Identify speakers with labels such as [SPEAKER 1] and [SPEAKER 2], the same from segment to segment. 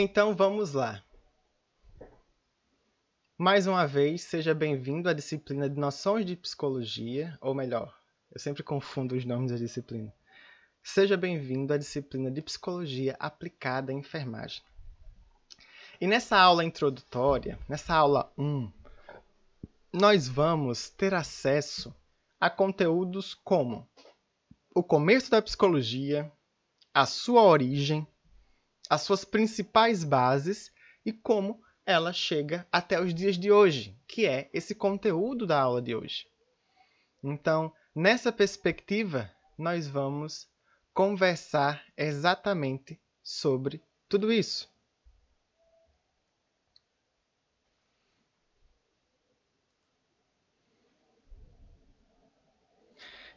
[SPEAKER 1] Então vamos lá. Mais uma vez, seja bem-vindo à disciplina de Noções de Psicologia, ou melhor, eu sempre confundo os nomes da disciplina. Seja bem-vindo à disciplina de Psicologia aplicada à enfermagem. E nessa aula introdutória, nessa aula 1, nós vamos ter acesso a conteúdos como o começo da psicologia, a sua origem, as suas principais bases e como ela chega até os dias de hoje, que é esse conteúdo da aula de hoje. Então, nessa perspectiva, nós vamos conversar exatamente sobre tudo isso.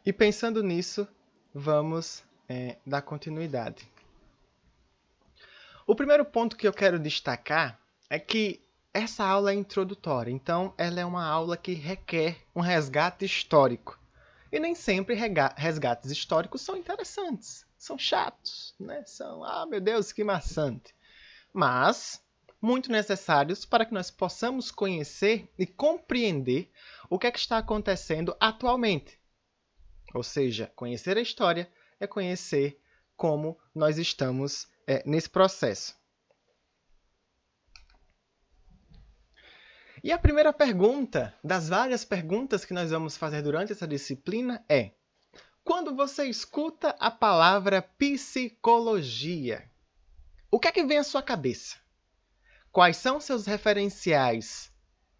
[SPEAKER 1] E pensando nisso, vamos é, dar continuidade. O primeiro ponto que eu quero destacar é que essa aula é introdutória, então ela é uma aula que requer um resgate histórico. E nem sempre resgates históricos são interessantes, são chatos, né? São, ah, meu Deus, que maçante. Mas muito necessários para que nós possamos conhecer e compreender o que é que está acontecendo atualmente. Ou seja, conhecer a história é conhecer como nós estamos é, nesse processo. E a primeira pergunta, das várias perguntas que nós vamos fazer durante essa disciplina, é: quando você escuta a palavra psicologia, o que é que vem à sua cabeça? Quais são seus referenciais?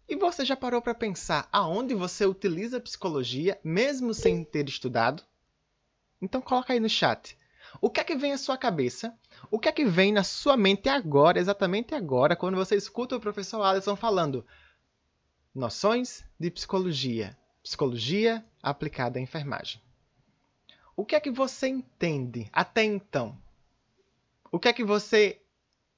[SPEAKER 1] E você já parou para pensar aonde você utiliza psicologia, mesmo sem ter estudado? Então coloca aí no chat. O que é que vem à sua cabeça? O que é que vem na sua mente agora, exatamente agora, quando você escuta o professor Alisson falando noções de psicologia, psicologia aplicada à enfermagem? O que é que você entende até então? O que é que você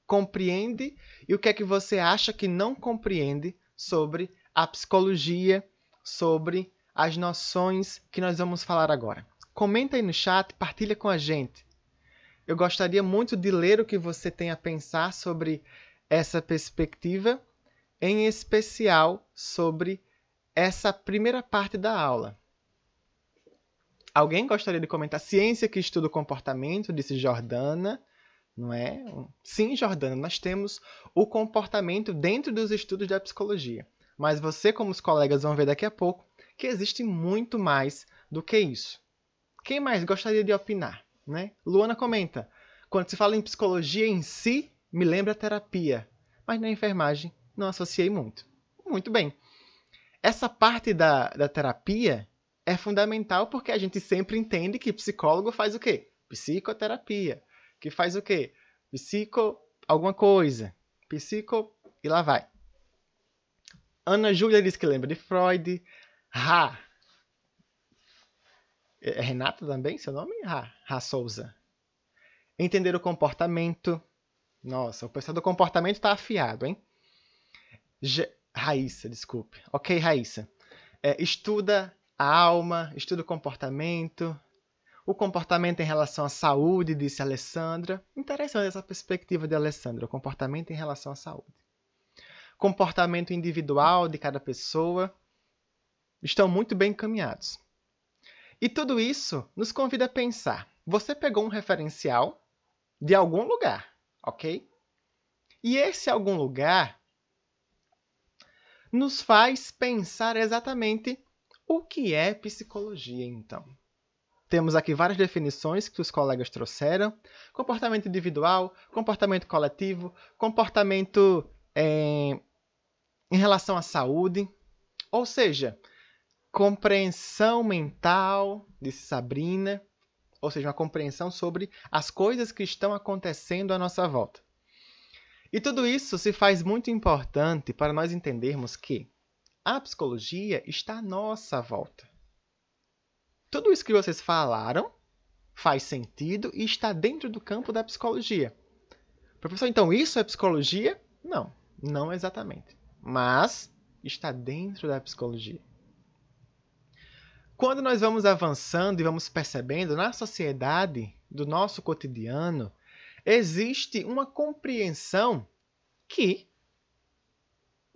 [SPEAKER 1] compreende e o que é que você acha que não compreende sobre a psicologia, sobre as noções que nós vamos falar agora? Comenta aí no chat, partilha com a gente. Eu gostaria muito de ler o que você tem a pensar sobre essa perspectiva, em especial sobre essa primeira parte da aula. Alguém gostaria de comentar? Ciência que estuda o comportamento, disse Jordana, não é? Sim, Jordana, nós temos o comportamento dentro dos estudos da psicologia. Mas você, como os colegas vão ver daqui a pouco, que existe muito mais do que isso. Quem mais gostaria de opinar? Né? Luana comenta: quando se fala em psicologia em si, me lembra terapia, mas na enfermagem não associei muito. Muito bem. Essa parte da, da terapia é fundamental porque a gente sempre entende que psicólogo faz o quê? Psicoterapia. Que faz o quê? Psico alguma coisa. Psico e lá vai. Ana Júlia diz que lembra de Freud. Ha! É, é Renata também, seu nome? Ra, Ra Souza. Entender o comportamento. Nossa, o pessoal do comportamento está afiado, hein? Raíssa, desculpe. Ok, Raíssa. É, estuda a alma, estuda o comportamento. O comportamento em relação à saúde, disse Alessandra. Interessante essa perspectiva de Alessandra, o comportamento em relação à saúde. Comportamento individual de cada pessoa estão muito bem encaminhados. E tudo isso nos convida a pensar: você pegou um referencial de algum lugar, ok? E esse algum lugar nos faz pensar exatamente o que é psicologia, então. Temos aqui várias definições que os colegas trouxeram: comportamento individual, comportamento coletivo, comportamento é, em relação à saúde. Ou seja, compreensão mental, disse Sabrina, ou seja, uma compreensão sobre as coisas que estão acontecendo à nossa volta. E tudo isso se faz muito importante para nós entendermos que a psicologia está à nossa volta. Tudo isso que vocês falaram faz sentido e está dentro do campo da psicologia. Professor, então isso é psicologia? Não, não exatamente. Mas está dentro da psicologia. Quando nós vamos avançando e vamos percebendo na sociedade do nosso cotidiano existe uma compreensão que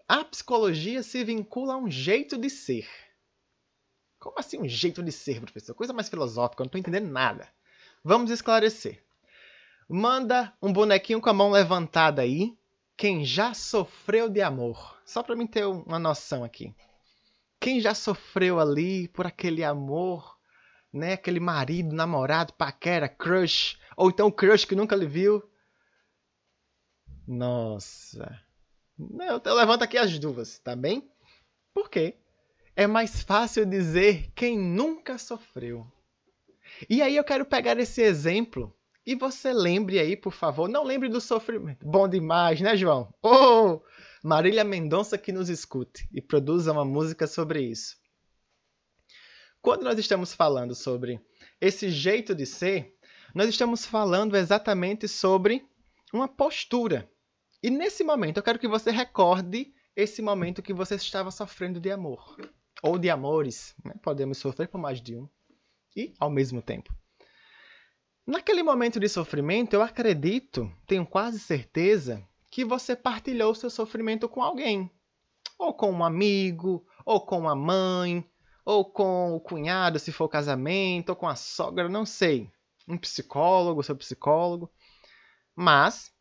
[SPEAKER 1] a psicologia se vincula a um jeito de ser. Como assim um jeito de ser, professor? Coisa mais filosófica, eu não estou entendendo nada. Vamos esclarecer. Manda um bonequinho com a mão levantada aí, quem já sofreu de amor. Só para mim ter uma noção aqui. Quem já sofreu ali por aquele amor, né? Aquele marido, namorado, paquera, crush, ou então crush que nunca lhe viu. Nossa. Eu, eu levanto aqui as duas, tá bem? Por quê? É mais fácil dizer quem nunca sofreu. E aí eu quero pegar esse exemplo e você lembre aí, por favor, não lembre do sofrimento. Bom demais, né, João? Oh! Marília Mendonça que nos escute e produza uma música sobre isso. Quando nós estamos falando sobre esse jeito de ser, nós estamos falando exatamente sobre uma postura. E nesse momento eu quero que você recorde esse momento que você estava sofrendo de amor. Ou de amores. Né? Podemos sofrer por mais de um. E ao mesmo tempo. Naquele momento de sofrimento, eu acredito, tenho quase certeza, que você partilhou seu sofrimento com alguém. Ou com um amigo, ou com a mãe, ou com o cunhado, se for casamento, ou com a sogra, não sei. Um psicólogo, seu psicólogo. Mas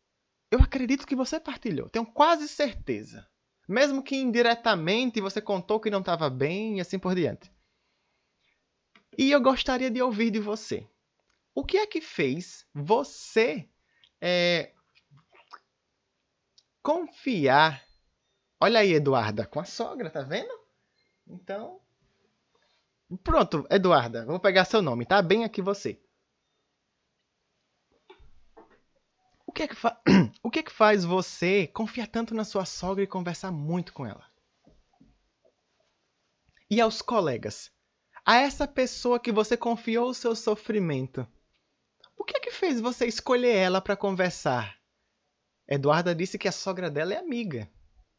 [SPEAKER 1] eu acredito que você partilhou, tenho quase certeza. Mesmo que indiretamente você contou que não estava bem e assim por diante. E eu gostaria de ouvir de você. O que é que fez você é, confiar? Olha aí, Eduarda, com a sogra, tá vendo? Então. Pronto, Eduarda, vou pegar seu nome, tá? Bem aqui você. O que, é que o que é que faz você confiar tanto na sua sogra e conversar muito com ela? E aos colegas? A essa pessoa que você confiou o seu sofrimento. O que é que fez você escolher ela para conversar? Eduarda disse que a sogra dela é amiga.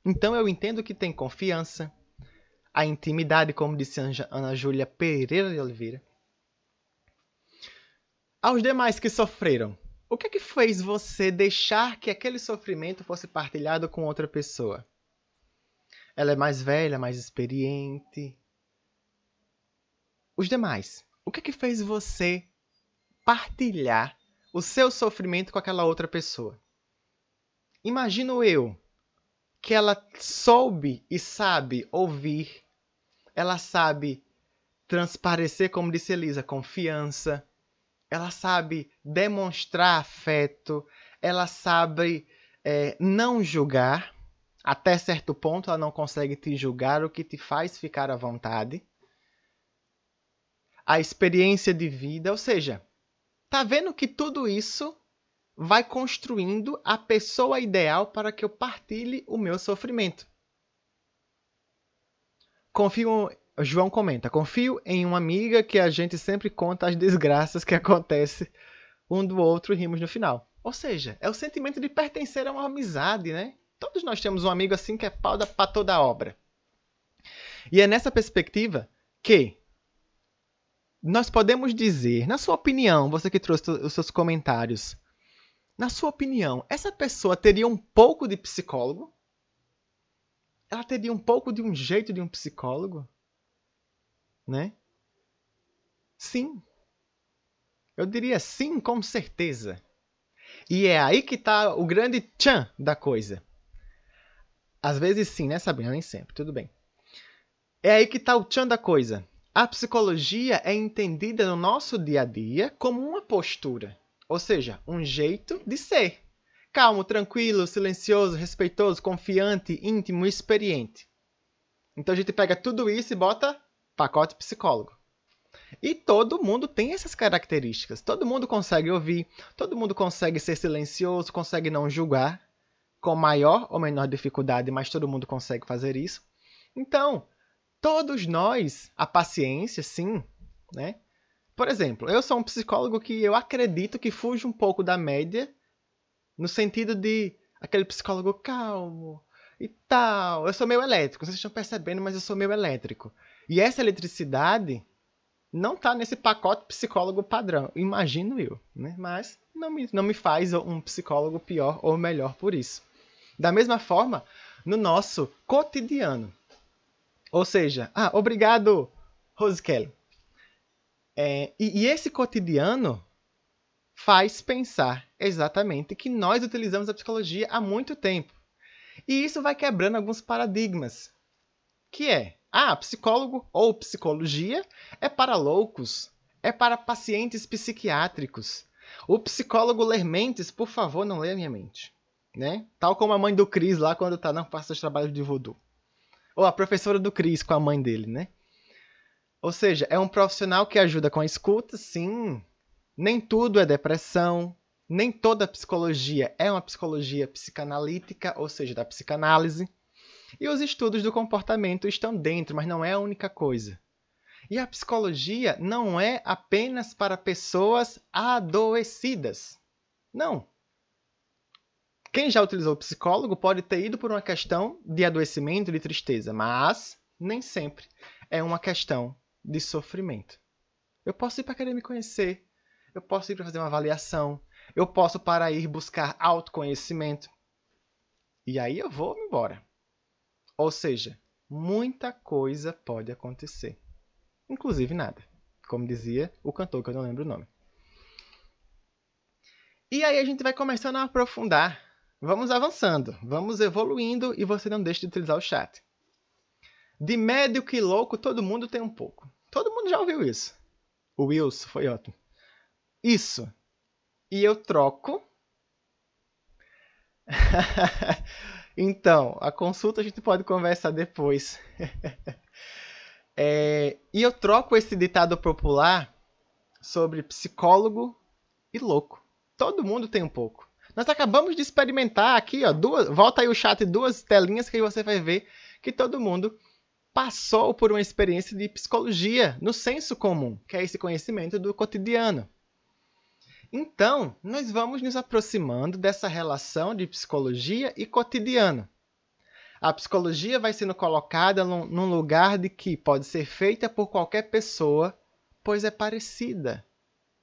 [SPEAKER 1] Então eu entendo que tem confiança, a intimidade, como disse Ana Júlia Pereira de Oliveira. Aos demais que sofreram, o que é que fez você deixar que aquele sofrimento fosse partilhado com outra pessoa? Ela é mais velha, mais experiente. Os demais, o que é que fez você partilhar o seu sofrimento com aquela outra pessoa? Imagino eu que ela soube e sabe ouvir, ela sabe transparecer, como disse Elisa, confiança, ela sabe demonstrar afeto, ela sabe é, não julgar. Até certo ponto, ela não consegue te julgar, o que te faz ficar à vontade. A experiência de vida, ou seja, tá vendo que tudo isso vai construindo a pessoa ideal para que eu partilhe o meu sofrimento. Confio João comenta: confio em uma amiga que a gente sempre conta as desgraças que acontecem um do outro e rimos no final. Ou seja, é o sentimento de pertencer a uma amizade, né? Todos nós temos um amigo assim que é pau para toda obra. E é nessa perspectiva que nós podemos dizer, na sua opinião, você que trouxe os seus comentários, na sua opinião, essa pessoa teria um pouco de psicólogo? Ela teria um pouco de um jeito de um psicólogo? né? Sim. Eu diria sim, com certeza. E é aí que está o grande tchan da coisa. Às vezes sim, né, Sabrina? Nem sempre, tudo bem. É aí que está o tchan da coisa. A psicologia é entendida no nosso dia a dia como uma postura, ou seja, um jeito de ser. Calmo, tranquilo, silencioso, respeitoso, confiante, íntimo, experiente. Então a gente pega tudo isso e bota pacote psicólogo. E todo mundo tem essas características. Todo mundo consegue ouvir, todo mundo consegue ser silencioso, consegue não julgar, com maior ou menor dificuldade, mas todo mundo consegue fazer isso. Então, todos nós, a paciência, sim, né? Por exemplo, eu sou um psicólogo que eu acredito que fuge um pouco da média, no sentido de aquele psicólogo calmo e tal. Eu sou meio elétrico, vocês estão percebendo, mas eu sou meio elétrico. E essa eletricidade não está nesse pacote psicólogo padrão, imagino eu, né? Mas não me, não me faz um psicólogo pior ou melhor por isso. Da mesma forma, no nosso cotidiano. Ou seja, ah, obrigado, Rose Kelly. É, e, e esse cotidiano faz pensar exatamente que nós utilizamos a psicologia há muito tempo. E isso vai quebrando alguns paradigmas. Que é, ah, psicólogo ou psicologia é para loucos, é para pacientes psiquiátricos. O psicólogo ler mentes, por favor, não leia minha mente. Né? Tal como a mãe do Cris lá quando tá não faça os trabalhos de voodoo. Ou a professora do Cris com a mãe dele, né? Ou seja, é um profissional que ajuda com a escuta, sim, nem tudo é depressão, nem toda psicologia é uma psicologia psicanalítica, ou seja, da psicanálise. E os estudos do comportamento estão dentro, mas não é a única coisa. E a psicologia não é apenas para pessoas adoecidas. Não. Quem já utilizou psicólogo pode ter ido por uma questão de adoecimento, de tristeza, mas nem sempre é uma questão de sofrimento. Eu posso ir para querer me conhecer, eu posso ir para fazer uma avaliação, eu posso para ir buscar autoconhecimento. E aí eu vou embora. Ou seja, muita coisa pode acontecer. Inclusive nada. Como dizia o cantor, que eu não lembro o nome. E aí a gente vai começando a aprofundar. Vamos avançando, vamos evoluindo e você não deixe de utilizar o chat. De médio que louco, todo mundo tem um pouco. Todo mundo já ouviu isso. O Wilson foi ótimo isso. E eu troco. então, a consulta a gente pode conversar depois. é, e eu troco esse ditado popular sobre psicólogo e louco. Todo mundo tem um pouco. Nós acabamos de experimentar aqui, ó, duas, volta aí o chat, duas telinhas que você vai ver que todo mundo passou por uma experiência de psicologia no senso comum, que é esse conhecimento do cotidiano. Então, nós vamos nos aproximando dessa relação de psicologia e cotidiano. A psicologia vai sendo colocada num lugar de que pode ser feita por qualquer pessoa, pois é parecida.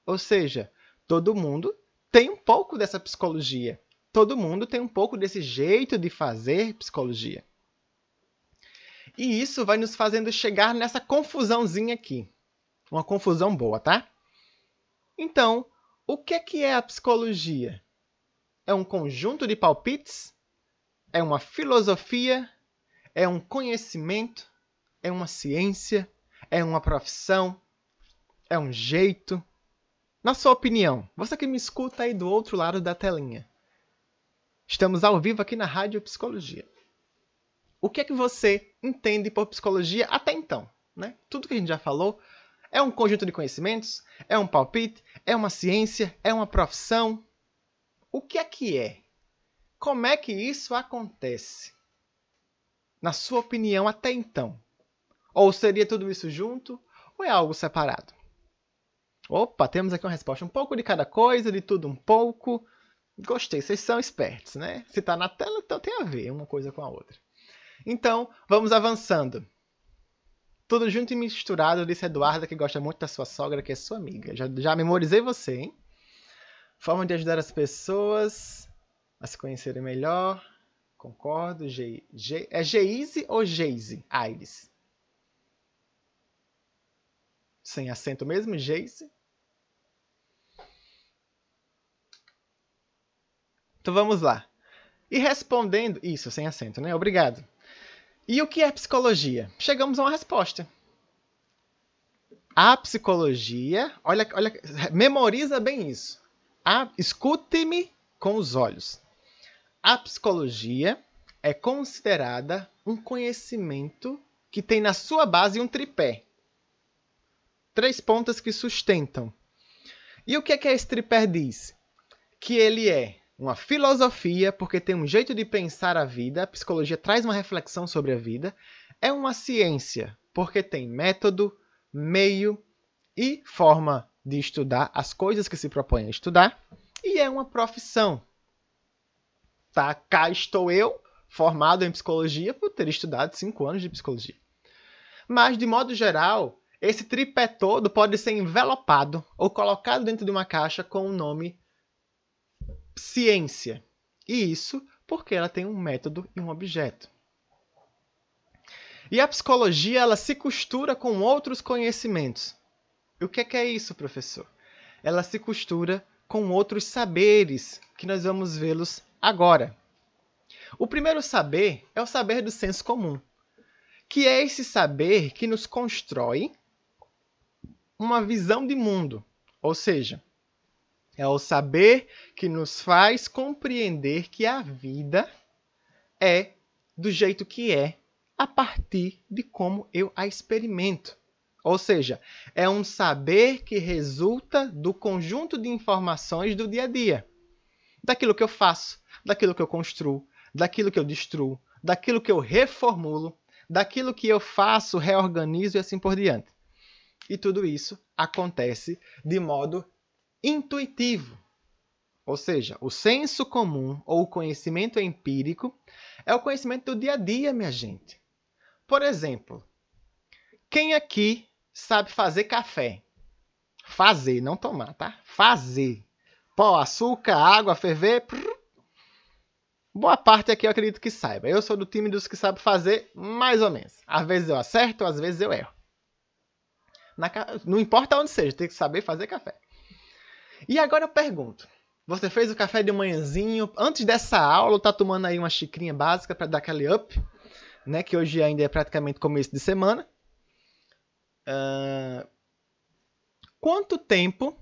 [SPEAKER 1] Ou seja, todo mundo tem um pouco dessa psicologia. Todo mundo tem um pouco desse jeito de fazer psicologia. E isso vai nos fazendo chegar nessa confusãozinha aqui. Uma confusão boa, tá? Então, o que é, que é a psicologia? É um conjunto de palpites? É uma filosofia? É um conhecimento? É uma ciência? É uma profissão? É um jeito? Na sua opinião, você que me escuta aí do outro lado da telinha. Estamos ao vivo aqui na Rádio Psicologia. O que é que você entende por psicologia até então? Né? Tudo que a gente já falou é um conjunto de conhecimentos? É um palpite? É uma ciência? É uma profissão? O que é que é? Como é que isso acontece? Na sua opinião, até então? Ou seria tudo isso junto? Ou é algo separado? Opa, temos aqui uma resposta. Um pouco de cada coisa, de tudo um pouco. Gostei, vocês são espertos, né? Se está na tela, então tem a ver uma coisa com a outra. Então, vamos avançando. Tudo junto e misturado, disse Eduarda, que gosta muito da sua sogra, que é sua amiga. Já, já memorizei você, hein? Forma de ajudar as pessoas a se conhecerem melhor. Concordo. Ge, Ge, é Geise ou Geise? Aires. Sem acento mesmo? Geise. Então vamos lá. E respondendo. Isso, sem acento, né? Obrigado. E o que é psicologia? Chegamos a uma resposta. A psicologia, olha, olha, memoriza bem isso. Escute-me com os olhos. A psicologia é considerada um conhecimento que tem na sua base um tripé. Três pontas que sustentam. E o que é que esse tripé diz? Que ele é uma filosofia, porque tem um jeito de pensar a vida, a psicologia traz uma reflexão sobre a vida. É uma ciência, porque tem método, meio e forma de estudar as coisas que se propõe a estudar. E é uma profissão. Tá? Cá estou eu, formado em psicologia, por ter estudado cinco anos de psicologia. Mas, de modo geral, esse tripé todo pode ser envelopado ou colocado dentro de uma caixa com o nome ciência. E isso porque ela tem um método e um objeto. E a psicologia ela se costura com outros conhecimentos. E o que é, que é isso, professor? Ela se costura com outros saberes que nós vamos vê-los agora. O primeiro saber é o saber do senso comum, que é esse saber que nos constrói uma visão de mundo, ou seja, é o saber que nos faz compreender que a vida é do jeito que é a partir de como eu a experimento. Ou seja, é um saber que resulta do conjunto de informações do dia a dia. Daquilo que eu faço, daquilo que eu construo, daquilo que eu destruo, daquilo que eu reformulo, daquilo que eu faço, reorganizo e assim por diante. E tudo isso acontece de modo intuitivo. Ou seja, o senso comum ou o conhecimento empírico é o conhecimento do dia a dia, minha gente. Por exemplo, quem aqui sabe fazer café? Fazer, não tomar, tá? Fazer. Pó, açúcar, água, ferver. Prrr. Boa parte aqui eu acredito que saiba. Eu sou do time dos que sabe fazer mais ou menos. Às vezes eu acerto, às vezes eu erro. Na, não importa onde seja, tem que saber fazer café. E agora eu pergunto: você fez o café de manhãzinho, antes dessa aula, tá tomando aí uma xicrinha básica para dar aquele up? né, que hoje ainda é praticamente começo de semana. Uh, quanto tempo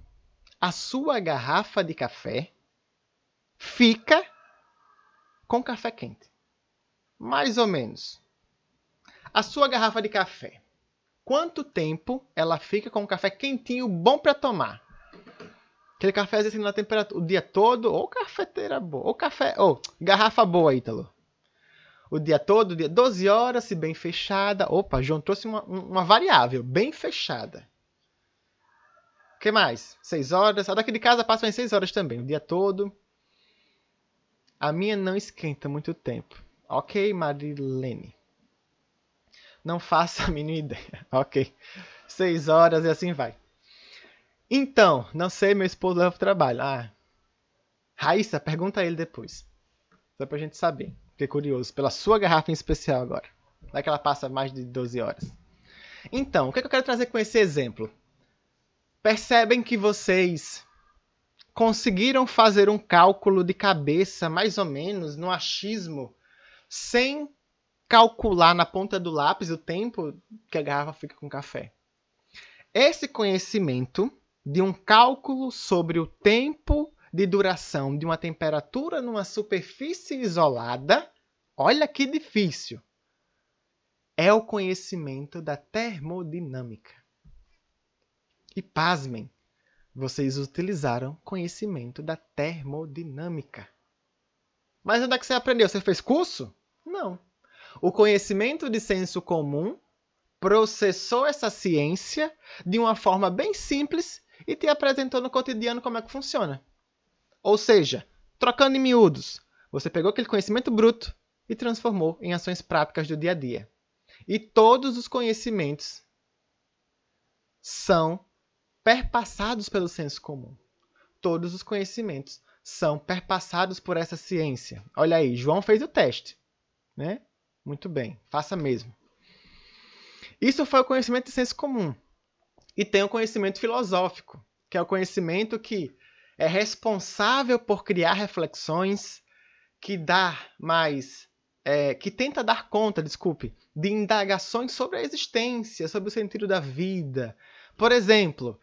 [SPEAKER 1] a sua garrafa de café fica com café quente? Mais ou menos. A sua garrafa de café, quanto tempo ela fica com o café quentinho, bom para tomar? Aquele café assim na temperatura o dia todo, ou cafeteira boa, ou café, ou garrafa boa, Ítalo o dia todo, dia 12 horas, se bem fechada. Opa, João trouxe uma, uma variável, bem fechada. O que mais? 6 horas. A daqui de casa passa em 6 horas também, o dia todo. A minha não esquenta muito tempo. Ok, Marilene. Não faça a mínima ideia. Ok. 6 horas e assim vai. Então, não sei, meu esposo leva pro trabalho. Ah. Raíssa, pergunta a ele depois. Só pra gente saber. Fiquei curioso pela sua garrafa em especial agora. Vai que ela passa mais de 12 horas. Então, o que, é que eu quero trazer com esse exemplo? Percebem que vocês conseguiram fazer um cálculo de cabeça, mais ou menos, no achismo, sem calcular na ponta do lápis o tempo que a garrafa fica com café. Esse conhecimento de um cálculo sobre o tempo de duração de uma temperatura numa superfície isolada, olha que difícil, é o conhecimento da termodinâmica. E pasmem, vocês utilizaram conhecimento da termodinâmica. Mas onde é que você aprendeu? Você fez curso? Não. O conhecimento de senso comum processou essa ciência de uma forma bem simples e te apresentou no cotidiano como é que funciona. Ou seja, trocando em miúdos, você pegou aquele conhecimento bruto e transformou em ações práticas do dia a dia. E todos os conhecimentos são perpassados pelo senso comum. Todos os conhecimentos são perpassados por essa ciência. Olha aí, João fez o teste, né? Muito bem, faça mesmo. Isso foi o conhecimento de senso comum. E tem o conhecimento filosófico, que é o conhecimento que é responsável por criar reflexões que dá mais, é, que tenta dar conta, desculpe, de indagações sobre a existência, sobre o sentido da vida. Por exemplo,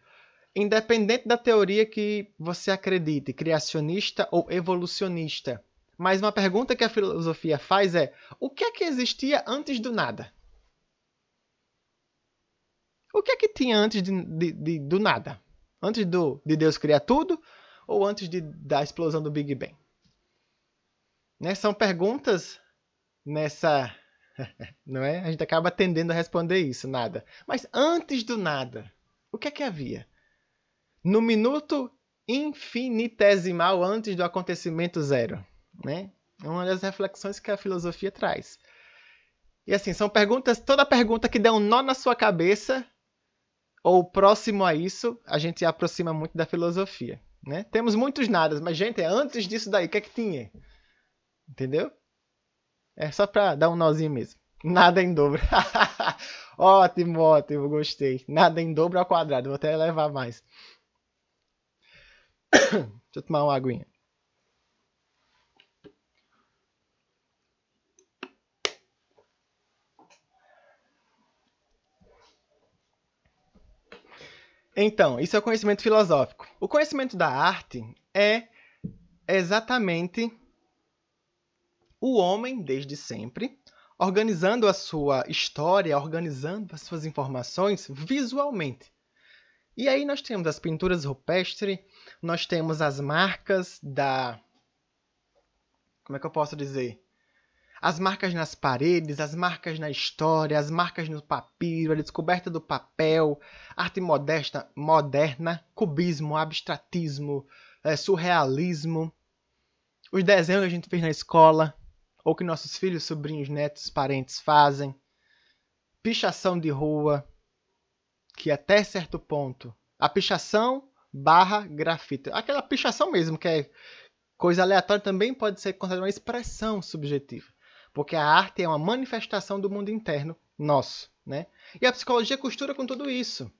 [SPEAKER 1] independente da teoria que você acredite, criacionista ou evolucionista, mas uma pergunta que a filosofia faz é: o que é que existia antes do nada? O que é que tinha antes de, de, de, do nada? Antes do, de Deus criar tudo? ou antes de, da explosão do Big Bang? Né? São perguntas nessa. Não é? A gente acaba tendendo a responder isso, nada. Mas antes do nada, o que é que havia? No minuto infinitesimal antes do acontecimento zero. Né? É uma das reflexões que a filosofia traz. E assim, são perguntas, toda pergunta que der um nó na sua cabeça ou próximo a isso, a gente se aproxima muito da filosofia. Né? Temos muitos nadas, mas, gente, é antes disso daí, o que é que tinha? Entendeu? É só para dar um nozinho mesmo. Nada em dobro. ótimo, ótimo, gostei. Nada em dobro ao quadrado, vou até levar mais. Deixa eu tomar uma aguinha. Então, isso é o conhecimento filosófico. O conhecimento da arte é exatamente o homem, desde sempre, organizando a sua história, organizando as suas informações visualmente. E aí nós temos as pinturas rupestres, nós temos as marcas da. Como é que eu posso dizer? As marcas nas paredes, as marcas na história, as marcas no papiro, a descoberta do papel, arte modesta, moderna, cubismo, abstratismo, é, surrealismo, os desenhos que a gente fez na escola, ou que nossos filhos, sobrinhos, netos, parentes fazem, pichação de rua, que até certo ponto, a pichação barra grafite, aquela pichação mesmo, que é coisa aleatória, também pode ser considerada uma expressão subjetiva porque a arte é uma manifestação do mundo interno nosso, né? E a psicologia costura com tudo isso.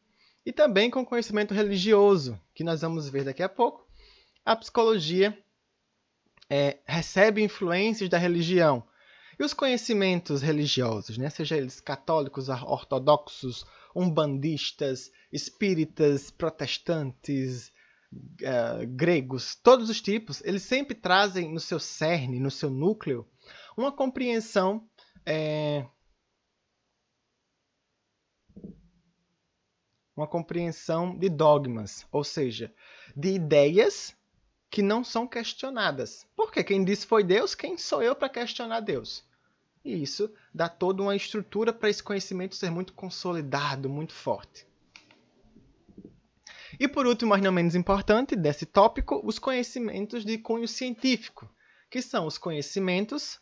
[SPEAKER 1] E também com o conhecimento religioso, que nós vamos ver daqui a pouco. A psicologia é, recebe influências da religião. E os conhecimentos religiosos, né? seja eles católicos, ortodoxos, umbandistas, espíritas, protestantes, uh, gregos, todos os tipos, eles sempre trazem no seu cerne, no seu núcleo, uma compreensão é, uma compreensão de dogmas, ou seja, de ideias que não são questionadas. Porque quem disse foi Deus, quem sou eu para questionar Deus? E isso dá toda uma estrutura para esse conhecimento ser muito consolidado, muito forte. E por último, mas não menos importante, desse tópico, os conhecimentos de cunho científico, que são os conhecimentos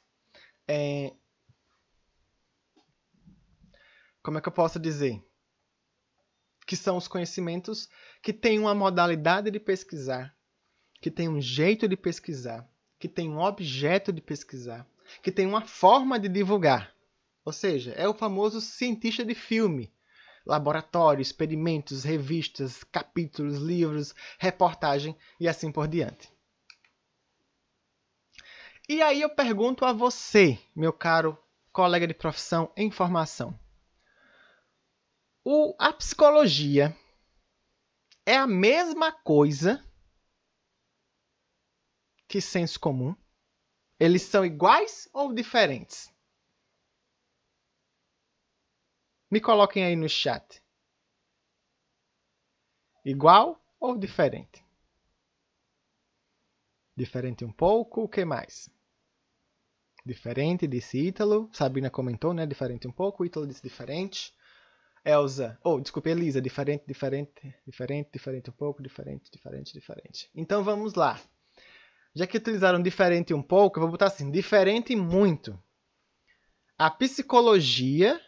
[SPEAKER 1] é... Como é que eu posso dizer? Que são os conhecimentos que têm uma modalidade de pesquisar, que tem um jeito de pesquisar, que tem um objeto de pesquisar, que tem uma forma de divulgar. Ou seja, é o famoso cientista de filme. Laboratório, experimentos, revistas, capítulos, livros, reportagem e assim por diante. E aí eu pergunto a você, meu caro colega de profissão em formação. O, a psicologia é a mesma coisa que senso comum? Eles são iguais ou diferentes? Me coloquem aí no chat. Igual ou diferente? Diferente um pouco, o que mais? Diferente, disse Ítalo. Sabina comentou, né? Diferente um pouco. Ítalo disse diferente. Elsa, oh, desculpe, Elisa, diferente, diferente, diferente, diferente um pouco, diferente, diferente, diferente. Então vamos lá. Já que utilizaram diferente um pouco, eu vou botar assim, diferente muito. A psicologia,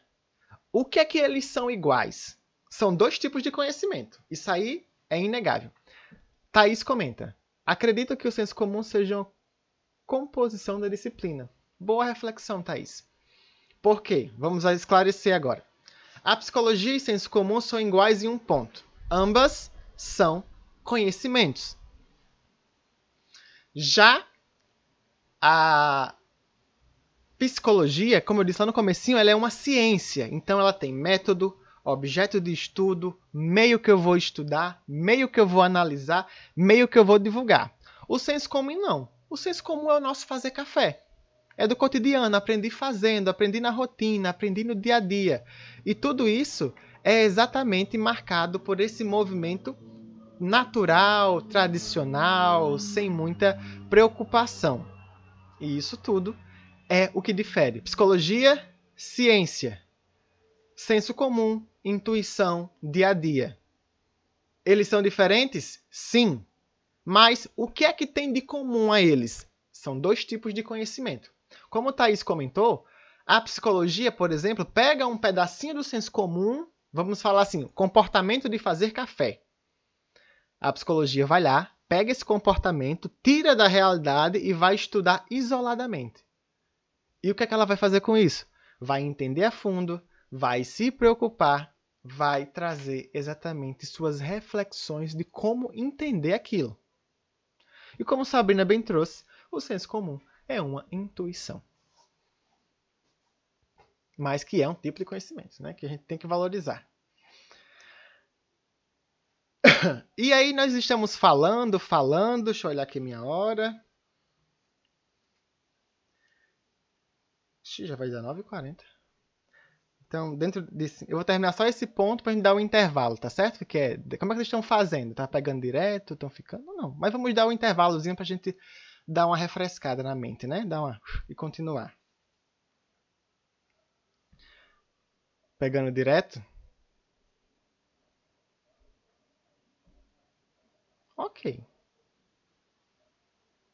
[SPEAKER 1] o que é que eles são iguais? São dois tipos de conhecimento. Isso aí é inegável. Thaís comenta. Acredito que o senso comum seja uma composição da disciplina. Boa reflexão, Thaís. Por quê? Vamos esclarecer agora. A psicologia e senso comum são iguais em um ponto. Ambas são conhecimentos. Já a psicologia, como eu disse lá no comecinho, ela é uma ciência. Então ela tem método, objeto de estudo, meio que eu vou estudar, meio que eu vou analisar, meio que eu vou divulgar. O senso comum não. O senso comum é o nosso fazer café. É do cotidiano, aprendi fazendo, aprendi na rotina, aprendi no dia a dia. E tudo isso é exatamente marcado por esse movimento natural, tradicional, sem muita preocupação. E isso tudo é o que difere. Psicologia, ciência. Senso comum, intuição, dia a dia. Eles são diferentes? Sim. Mas o que é que tem de comum a eles? São dois tipos de conhecimento. Como o Thaís comentou, a psicologia, por exemplo, pega um pedacinho do senso comum Vamos falar assim, comportamento de fazer café. A psicologia vai lá, pega esse comportamento, tira da realidade e vai estudar isoladamente. E o que, é que ela vai fazer com isso? Vai entender a fundo, vai se preocupar, vai trazer exatamente suas reflexões de como entender aquilo. E como Sabrina bem trouxe, o senso comum é uma intuição. Mas que é um tipo de conhecimento, né? Que a gente tem que valorizar. e aí nós estamos falando, falando, deixa eu olhar aqui minha hora. Ixi, já vai dar 9h40. Então, dentro desse. Eu vou terminar só esse ponto para a gente dar um intervalo, tá certo? Que é, como é que vocês estão fazendo? Tá pegando direto? Estão ficando? Não, mas vamos dar um intervalozinho para a gente dar uma refrescada na mente, né? Dar uma. E continuar. Pegando direto? Ok.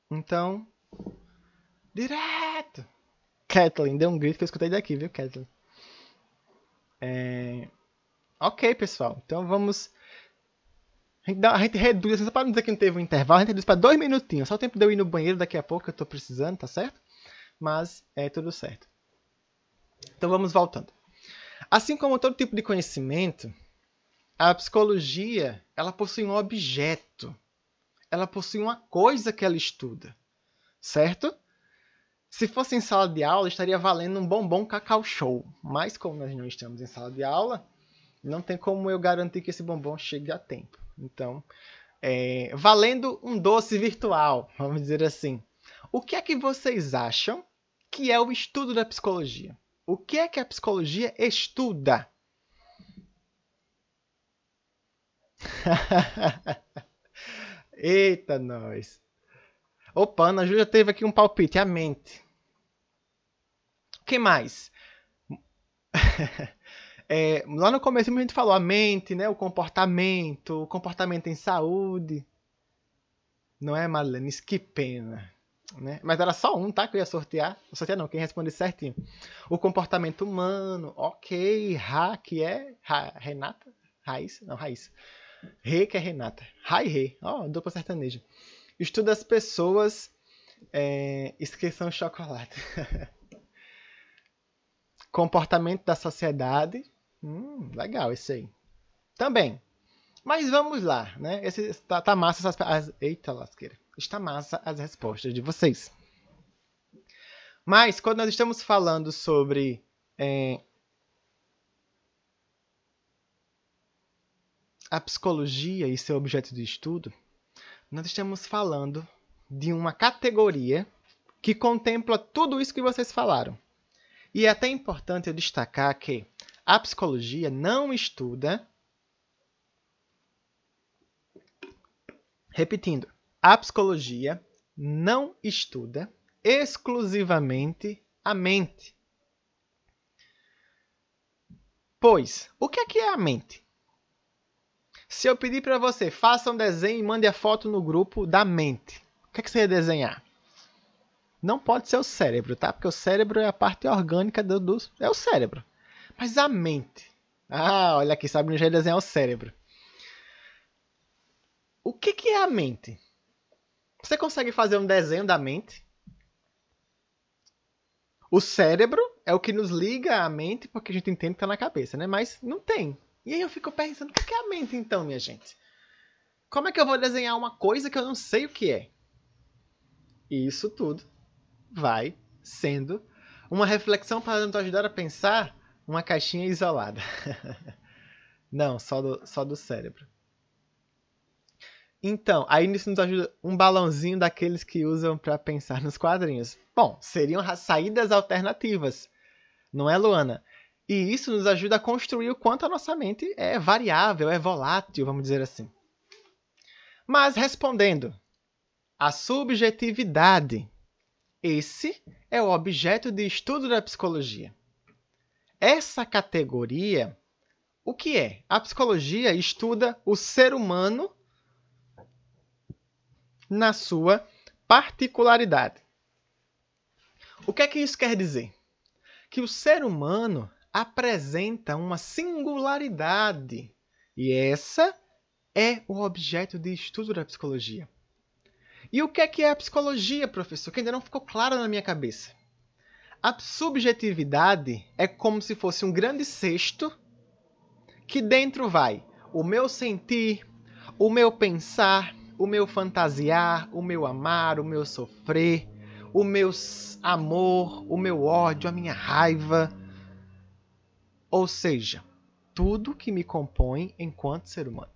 [SPEAKER 1] Então. Direto! Kathleen, deu um grito que eu escutei daqui, viu, Kathleen? É... Ok, pessoal. Então vamos. A gente, reduz, só para não dizer que não teve um intervalo, a gente reduz para dois minutinhos. Só o tempo de eu ir no banheiro daqui a pouco, eu estou precisando, tá certo? Mas é tudo certo. Então vamos voltando. Assim como todo tipo de conhecimento, a psicologia ela possui um objeto. Ela possui uma coisa que ela estuda. Certo? Se fosse em sala de aula, estaria valendo um bombom cacau show. Mas como nós não estamos em sala de aula, não tem como eu garantir que esse bombom chegue a tempo. Então, é, valendo um doce virtual, vamos dizer assim. O que é que vocês acham que é o estudo da psicologia? O que é que a psicologia estuda? Eita, nós. Opa, Ana Júlia teve aqui um palpite, a mente. O que mais? é, lá no começo a gente falou a mente, né? o comportamento, o comportamento em saúde. Não é, Marlene? Que pena. Né? Mas era só um, tá? Que eu ia sortear. Sortear não, quem responde certinho. O comportamento humano, ok. Ra, que é Renata? Raíssa? Não, Raíssa. Rê, que é Renata. Rai Rê. Ó, dupla sertaneja. Estuda as pessoas. É, esqueçam o chocolate. Comportamento da sociedade. Hum, legal isso aí. Também. Mas vamos lá, né? Esse, tá, tá massa essas, as, Eita lasqueira. Está massa as respostas de vocês. Mas quando nós estamos falando sobre é, a psicologia e seu objeto de estudo, nós estamos falando de uma categoria que contempla tudo isso que vocês falaram. E é até importante eu destacar que a psicologia não estuda. Repetindo, a psicologia não estuda exclusivamente a mente. Pois, o que é, que é a mente? Se eu pedir para você, faça um desenho e mande a foto no grupo da mente, o que, é que você ia desenhar? Não pode ser o cérebro, tá? Porque o cérebro é a parte orgânica do, do é o cérebro. Mas a mente. Ah, olha aqui, sabe já desenhar o cérebro. O que, que é a mente? Você consegue fazer um desenho da mente? O cérebro é o que nos liga à mente, porque a gente entende que está na cabeça, né? Mas não tem. E aí eu fico pensando, o que é a mente então, minha gente? Como é que eu vou desenhar uma coisa que eu não sei o que é? E isso tudo vai sendo uma reflexão para nos ajudar a pensar uma caixinha isolada. não, só do, só do cérebro. Então, aí isso nos ajuda um balãozinho daqueles que usam para pensar nos quadrinhos. Bom, seriam saídas alternativas, não é, Luana? E isso nos ajuda a construir o quanto a nossa mente é variável, é volátil, vamos dizer assim. Mas respondendo, a subjetividade. Esse é o objeto de estudo da psicologia. Essa categoria, o que é? A psicologia estuda o ser humano na sua particularidade. O que é que isso quer dizer? Que o ser humano apresenta uma singularidade. E essa é o objeto de estudo da psicologia. E o que é que é a psicologia, professor? Que ainda não ficou claro na minha cabeça. A subjetividade é como se fosse um grande cesto que dentro vai o meu sentir, o meu pensar, o meu fantasiar, o meu amar, o meu sofrer, o meu amor, o meu ódio, a minha raiva. Ou seja, tudo que me compõe enquanto ser humano.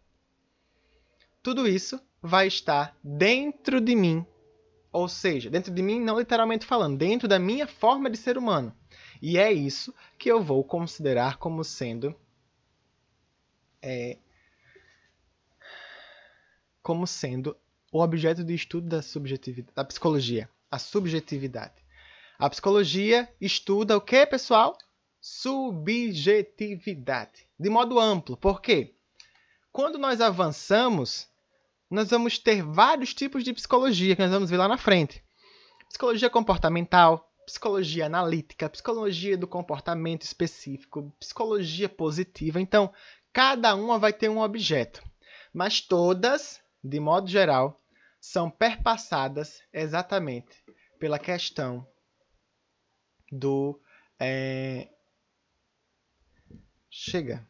[SPEAKER 1] Tudo isso vai estar dentro de mim, ou seja, dentro de mim, não literalmente falando, dentro da minha forma de ser humano. E é isso que eu vou considerar como sendo é, como sendo o objeto de estudo da da psicologia, a subjetividade. A psicologia estuda o que, pessoal? Subjetividade, de modo amplo. Por quê? Quando nós avançamos, nós vamos ter vários tipos de psicologia que nós vamos ver lá na frente. Psicologia comportamental, psicologia analítica, psicologia do comportamento específico, psicologia positiva. Então, cada uma vai ter um objeto, mas todas de modo geral, são perpassadas exatamente pela questão do. É... Chega.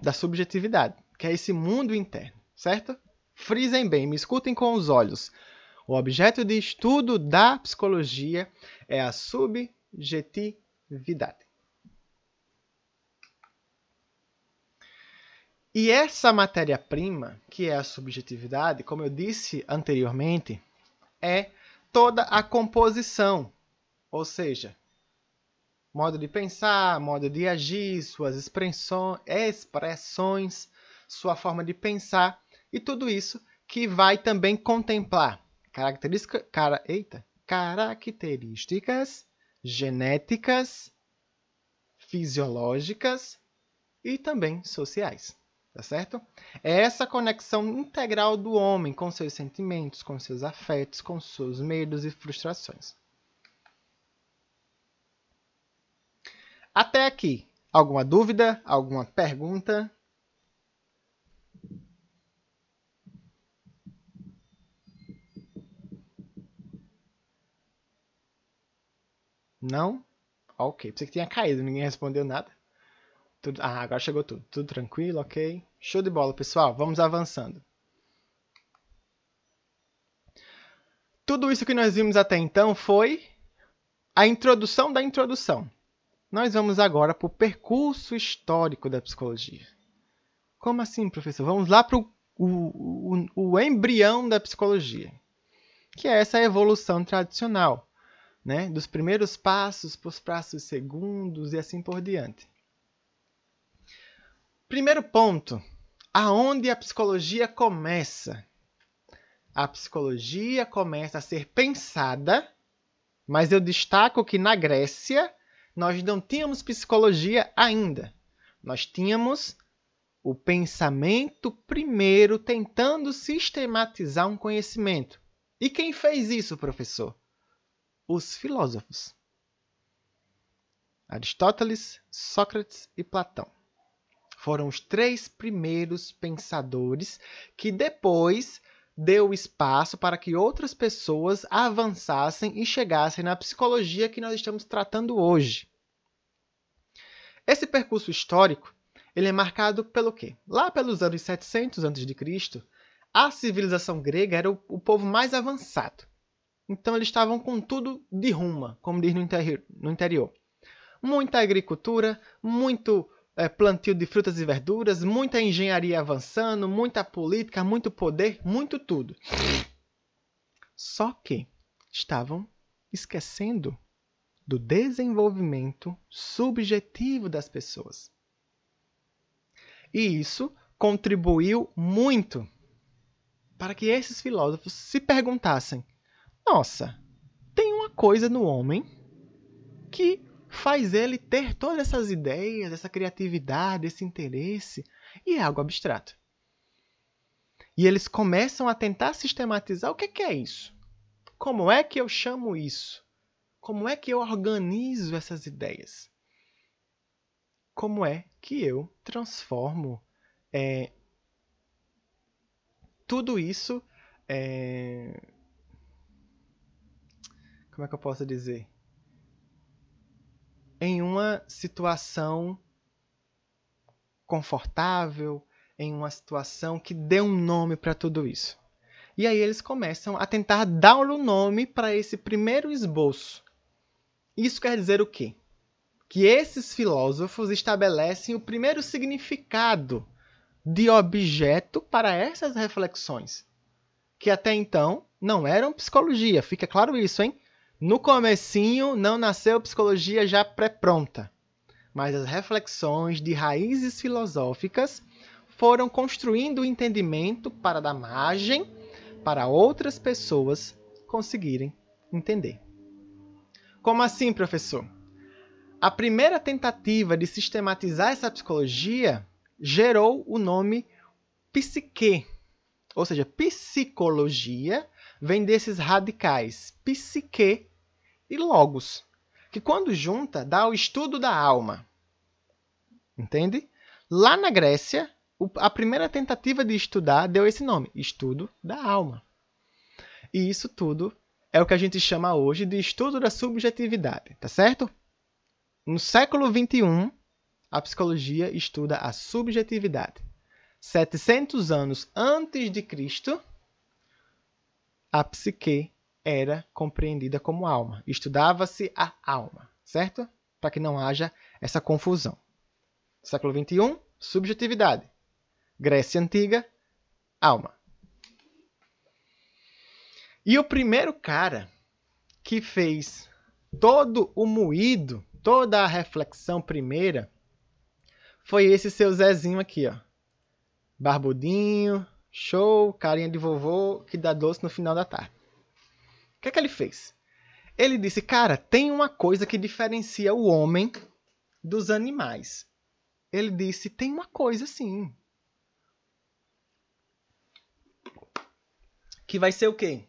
[SPEAKER 1] Da subjetividade, que é esse mundo interno, certo? Frisem bem, me escutem com os olhos. O objeto de estudo da psicologia é a subjetividade. E essa matéria-prima, que é a subjetividade, como eu disse anteriormente, é toda a composição, ou seja, modo de pensar, modo de agir, suas expressões, sua forma de pensar e tudo isso que vai também contemplar característica, cara, eita, características genéticas, fisiológicas e também sociais tá certo? É essa conexão integral do homem com seus sentimentos, com seus afetos, com seus medos e frustrações. Até aqui, alguma dúvida, alguma pergunta? Não? Ok, pensei que tinha caído, ninguém respondeu nada. Tudo... Ah, agora chegou tudo. Tudo tranquilo, ok? Show de bola, pessoal. Vamos avançando. Tudo isso que nós vimos até então foi a introdução da introdução. Nós vamos agora para o percurso histórico da psicologia. Como assim, professor? Vamos lá para o, o, o embrião da psicologia, que é essa evolução tradicional, né? dos primeiros passos para os passos segundos e assim por diante. Primeiro ponto, aonde a psicologia começa? A psicologia começa a ser pensada, mas eu destaco que na Grécia nós não tínhamos psicologia ainda. Nós tínhamos o pensamento primeiro tentando sistematizar um conhecimento. E quem fez isso, professor? Os filósofos. Aristóteles, Sócrates e Platão foram os três primeiros pensadores que depois deu espaço para que outras pessoas avançassem e chegassem na psicologia que nós estamos tratando hoje. Esse percurso histórico ele é marcado pelo quê? Lá pelos anos 700 a.C., a civilização grega era o, o, povo mais avançado. Então eles estavam com tudo de ruma, como diz no, interior. No interior. Muita agricultura, muito é, plantio de frutas e verduras, muita engenharia avançando, muita política, muito poder, muito tudo. Só que estavam esquecendo do desenvolvimento subjetivo das pessoas. E isso contribuiu muito para que esses filósofos se perguntassem: nossa, tem uma coisa no homem que faz ele ter todas essas ideias, essa criatividade, esse interesse, e é algo abstrato. E eles começam a tentar sistematizar o que é isso. Como é que eu chamo isso? Como é que eu organizo essas ideias? como é que eu transformo é, tudo isso. É, como é que eu posso dizer? Em uma situação confortável, em uma situação que dê um nome para tudo isso. E aí eles começam a tentar dar um nome para esse primeiro esboço. Isso quer dizer o quê? Que esses filósofos estabelecem o primeiro significado de objeto para essas reflexões, que até então não eram psicologia, fica claro isso, hein? No comecinho não nasceu psicologia já pré-pronta, mas as reflexões de raízes filosóficas foram construindo o entendimento para dar margem para outras pessoas conseguirem entender. Como assim, professor? A primeira tentativa de sistematizar essa psicologia gerou o nome psique, ou seja, psicologia vem desses radicais psique e logos, que quando junta dá o estudo da alma. Entende? Lá na Grécia, a primeira tentativa de estudar deu esse nome, estudo da alma. E isso tudo é o que a gente chama hoje de estudo da subjetividade, tá certo? No século XXI, a psicologia estuda a subjetividade. 700 anos antes de Cristo, a psique era compreendida como alma. Estudava-se a alma, certo? Para que não haja essa confusão. Século XXI, subjetividade. Grécia Antiga, alma. E o primeiro cara que fez todo o moído, toda a reflexão primeira, foi esse seu Zezinho aqui, ó. Barbudinho, show, carinha de vovô que dá doce no final da tarde. O que é que ele fez? Ele disse, cara, tem uma coisa que diferencia o homem dos animais. Ele disse, tem uma coisa sim. Que vai ser o quê?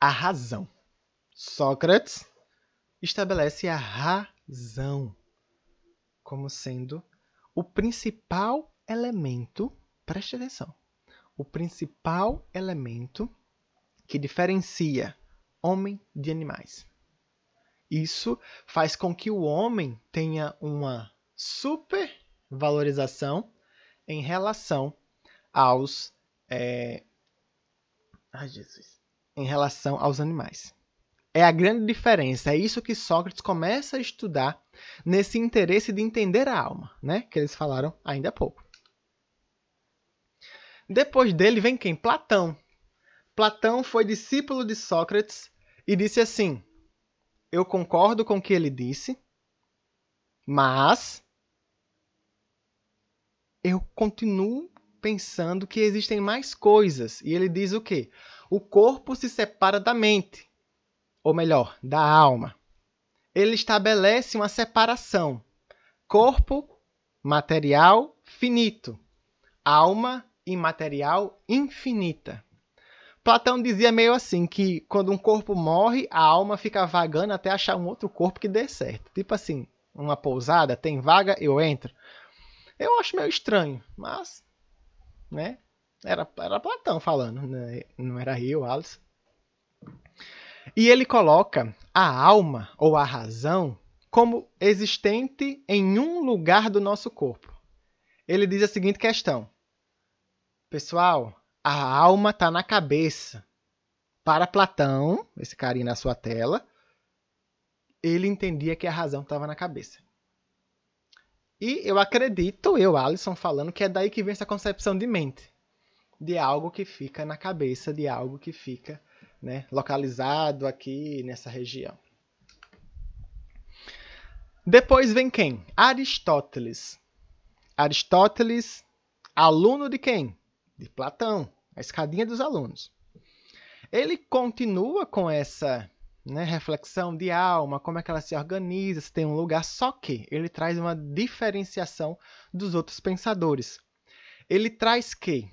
[SPEAKER 1] A razão. Sócrates estabelece a razão como sendo o principal elemento, preste atenção, o principal elemento que diferencia homem de animais. Isso faz com que o homem tenha uma supervalorização em relação aos é... Ai, Jesus. em relação aos animais. É a grande diferença. É isso que Sócrates começa a estudar nesse interesse de entender a alma, né? Que eles falaram ainda há pouco. Depois dele vem quem? Platão. Platão foi discípulo de Sócrates e disse assim: Eu concordo com o que ele disse, mas eu continuo pensando que existem mais coisas. E ele diz o quê? O corpo se separa da mente ou melhor, da alma. Ele estabelece uma separação: corpo, material, finito, alma, imaterial, infinita. Platão dizia meio assim que quando um corpo morre, a alma fica vagando até achar um outro corpo que dê certo. Tipo assim, uma pousada, tem vaga, eu entro. Eu acho meio estranho, mas, né? Era, era Platão falando, né? não era eu, Alice. E ele coloca a alma ou a razão como existente em um lugar do nosso corpo. Ele diz a seguinte questão: Pessoal, a alma está na cabeça. Para Platão, esse carinha na sua tela, ele entendia que a razão estava na cabeça. E eu acredito, eu, Alisson, falando que é daí que vem essa concepção de mente. De algo que fica na cabeça, de algo que fica né, localizado aqui nessa região. Depois vem quem? Aristóteles. Aristóteles, aluno de quem? De Platão, a escadinha dos alunos. Ele continua com essa né, reflexão de alma, como é que ela se organiza, se tem um lugar, só que ele traz uma diferenciação dos outros pensadores. Ele traz que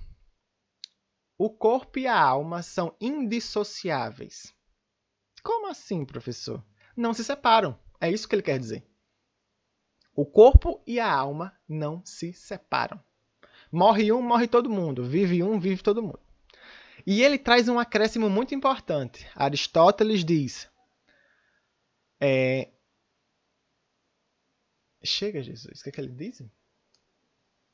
[SPEAKER 1] o corpo e a alma são indissociáveis. Como assim, professor? Não se separam. É isso que ele quer dizer. O corpo e a alma não se separam. Morre um, morre todo mundo. Vive um, vive todo mundo. E ele traz um acréscimo muito importante. Aristóteles diz: é... Chega, Jesus, o que, é que ele diz?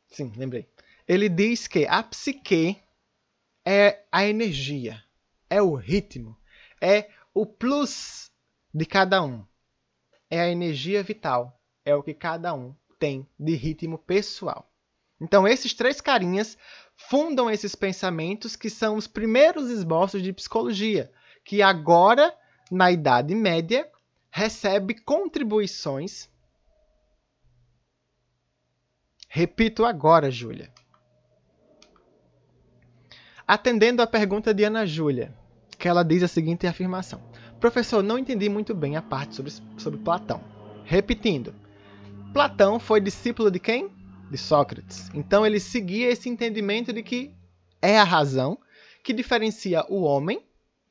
[SPEAKER 1] Sim, lembrei. Ele diz que a psique é a energia, é o ritmo, é o plus de cada um. É a energia vital, é o que cada um tem de ritmo pessoal. Então, esses três carinhas fundam esses pensamentos que são os primeiros esboços de psicologia, que agora, na Idade Média, recebe contribuições. Repito agora, Júlia. Atendendo à pergunta de Ana Júlia, que ela diz a seguinte afirmação: Professor, não entendi muito bem a parte sobre, sobre Platão. Repetindo, Platão foi discípulo de quem? De Sócrates. Então ele seguia esse entendimento de que é a razão que diferencia o homem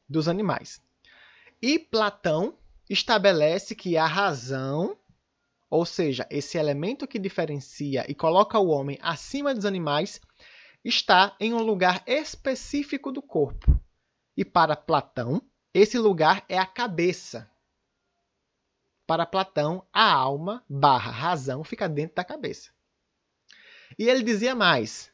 [SPEAKER 1] dos animais. E Platão estabelece que a razão, ou seja, esse elemento que diferencia e coloca o homem acima dos animais, está em um lugar específico do corpo. E para Platão, esse lugar é a cabeça. Para Platão, a alma barra razão fica dentro da cabeça. E ele dizia mais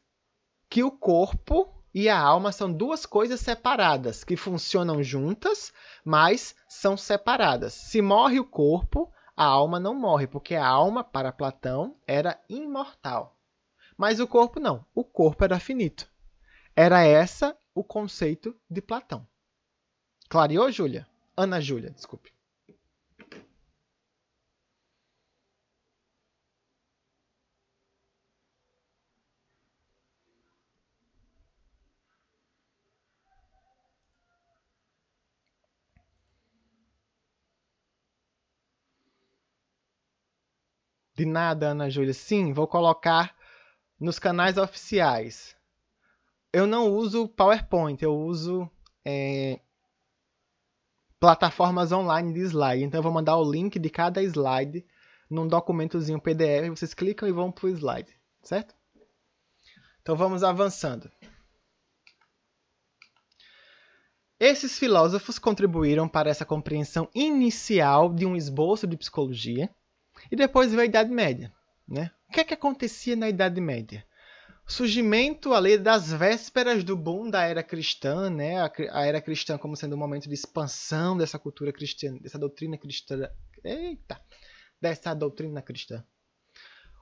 [SPEAKER 1] que o corpo e a alma são duas coisas separadas, que funcionam juntas, mas são separadas. Se morre o corpo, a alma não morre, porque a alma, para Platão, era imortal. Mas o corpo não. O corpo era finito. Era essa o conceito de Platão. Clareou, Júlia? Ana Júlia, desculpe. De nada, Ana Júlia. Sim, vou colocar nos canais oficiais. Eu não uso PowerPoint, eu uso é, plataformas online de slide. Então eu vou mandar o link de cada slide num documentozinho PDF. Vocês clicam e vão para o slide, certo? Então vamos avançando. Esses filósofos contribuíram para essa compreensão inicial de um esboço de psicologia e depois veio a Idade Média. Né? O que é que acontecia na Idade Média? surgimento ali das vésperas do boom da era cristã, né? A, a, era cristã como sendo um momento de expansão dessa cultura cristã, dessa doutrina cristã. Eita! Dessa doutrina cristã.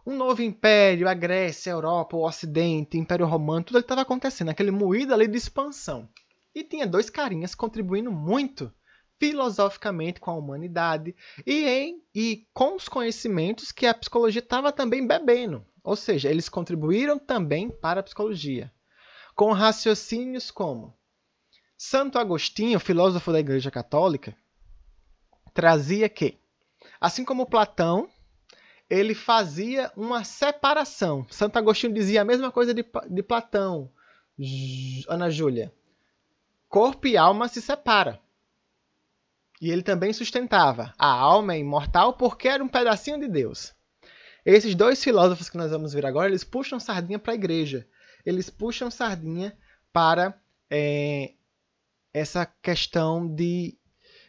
[SPEAKER 1] Um novo império, a Grécia, a Europa, o Ocidente, o Império Romano, tudo estava acontecendo, aquele moído ali de expansão. E tinha dois carinhas contribuindo muito filosoficamente com a humanidade e, em, e com os conhecimentos que a psicologia estava também bebendo. Ou seja, eles contribuíram também para a psicologia, com raciocínios como Santo Agostinho, filósofo da Igreja Católica, trazia que, assim como Platão, ele fazia uma separação. Santo Agostinho dizia a mesma coisa de, de Platão, Ana Júlia. Corpo e alma se separam. E ele também sustentava: a alma é imortal porque era um pedacinho de Deus. Esses dois filósofos que nós vamos ver agora, eles puxam sardinha para a igreja. Eles puxam sardinha para é, essa questão de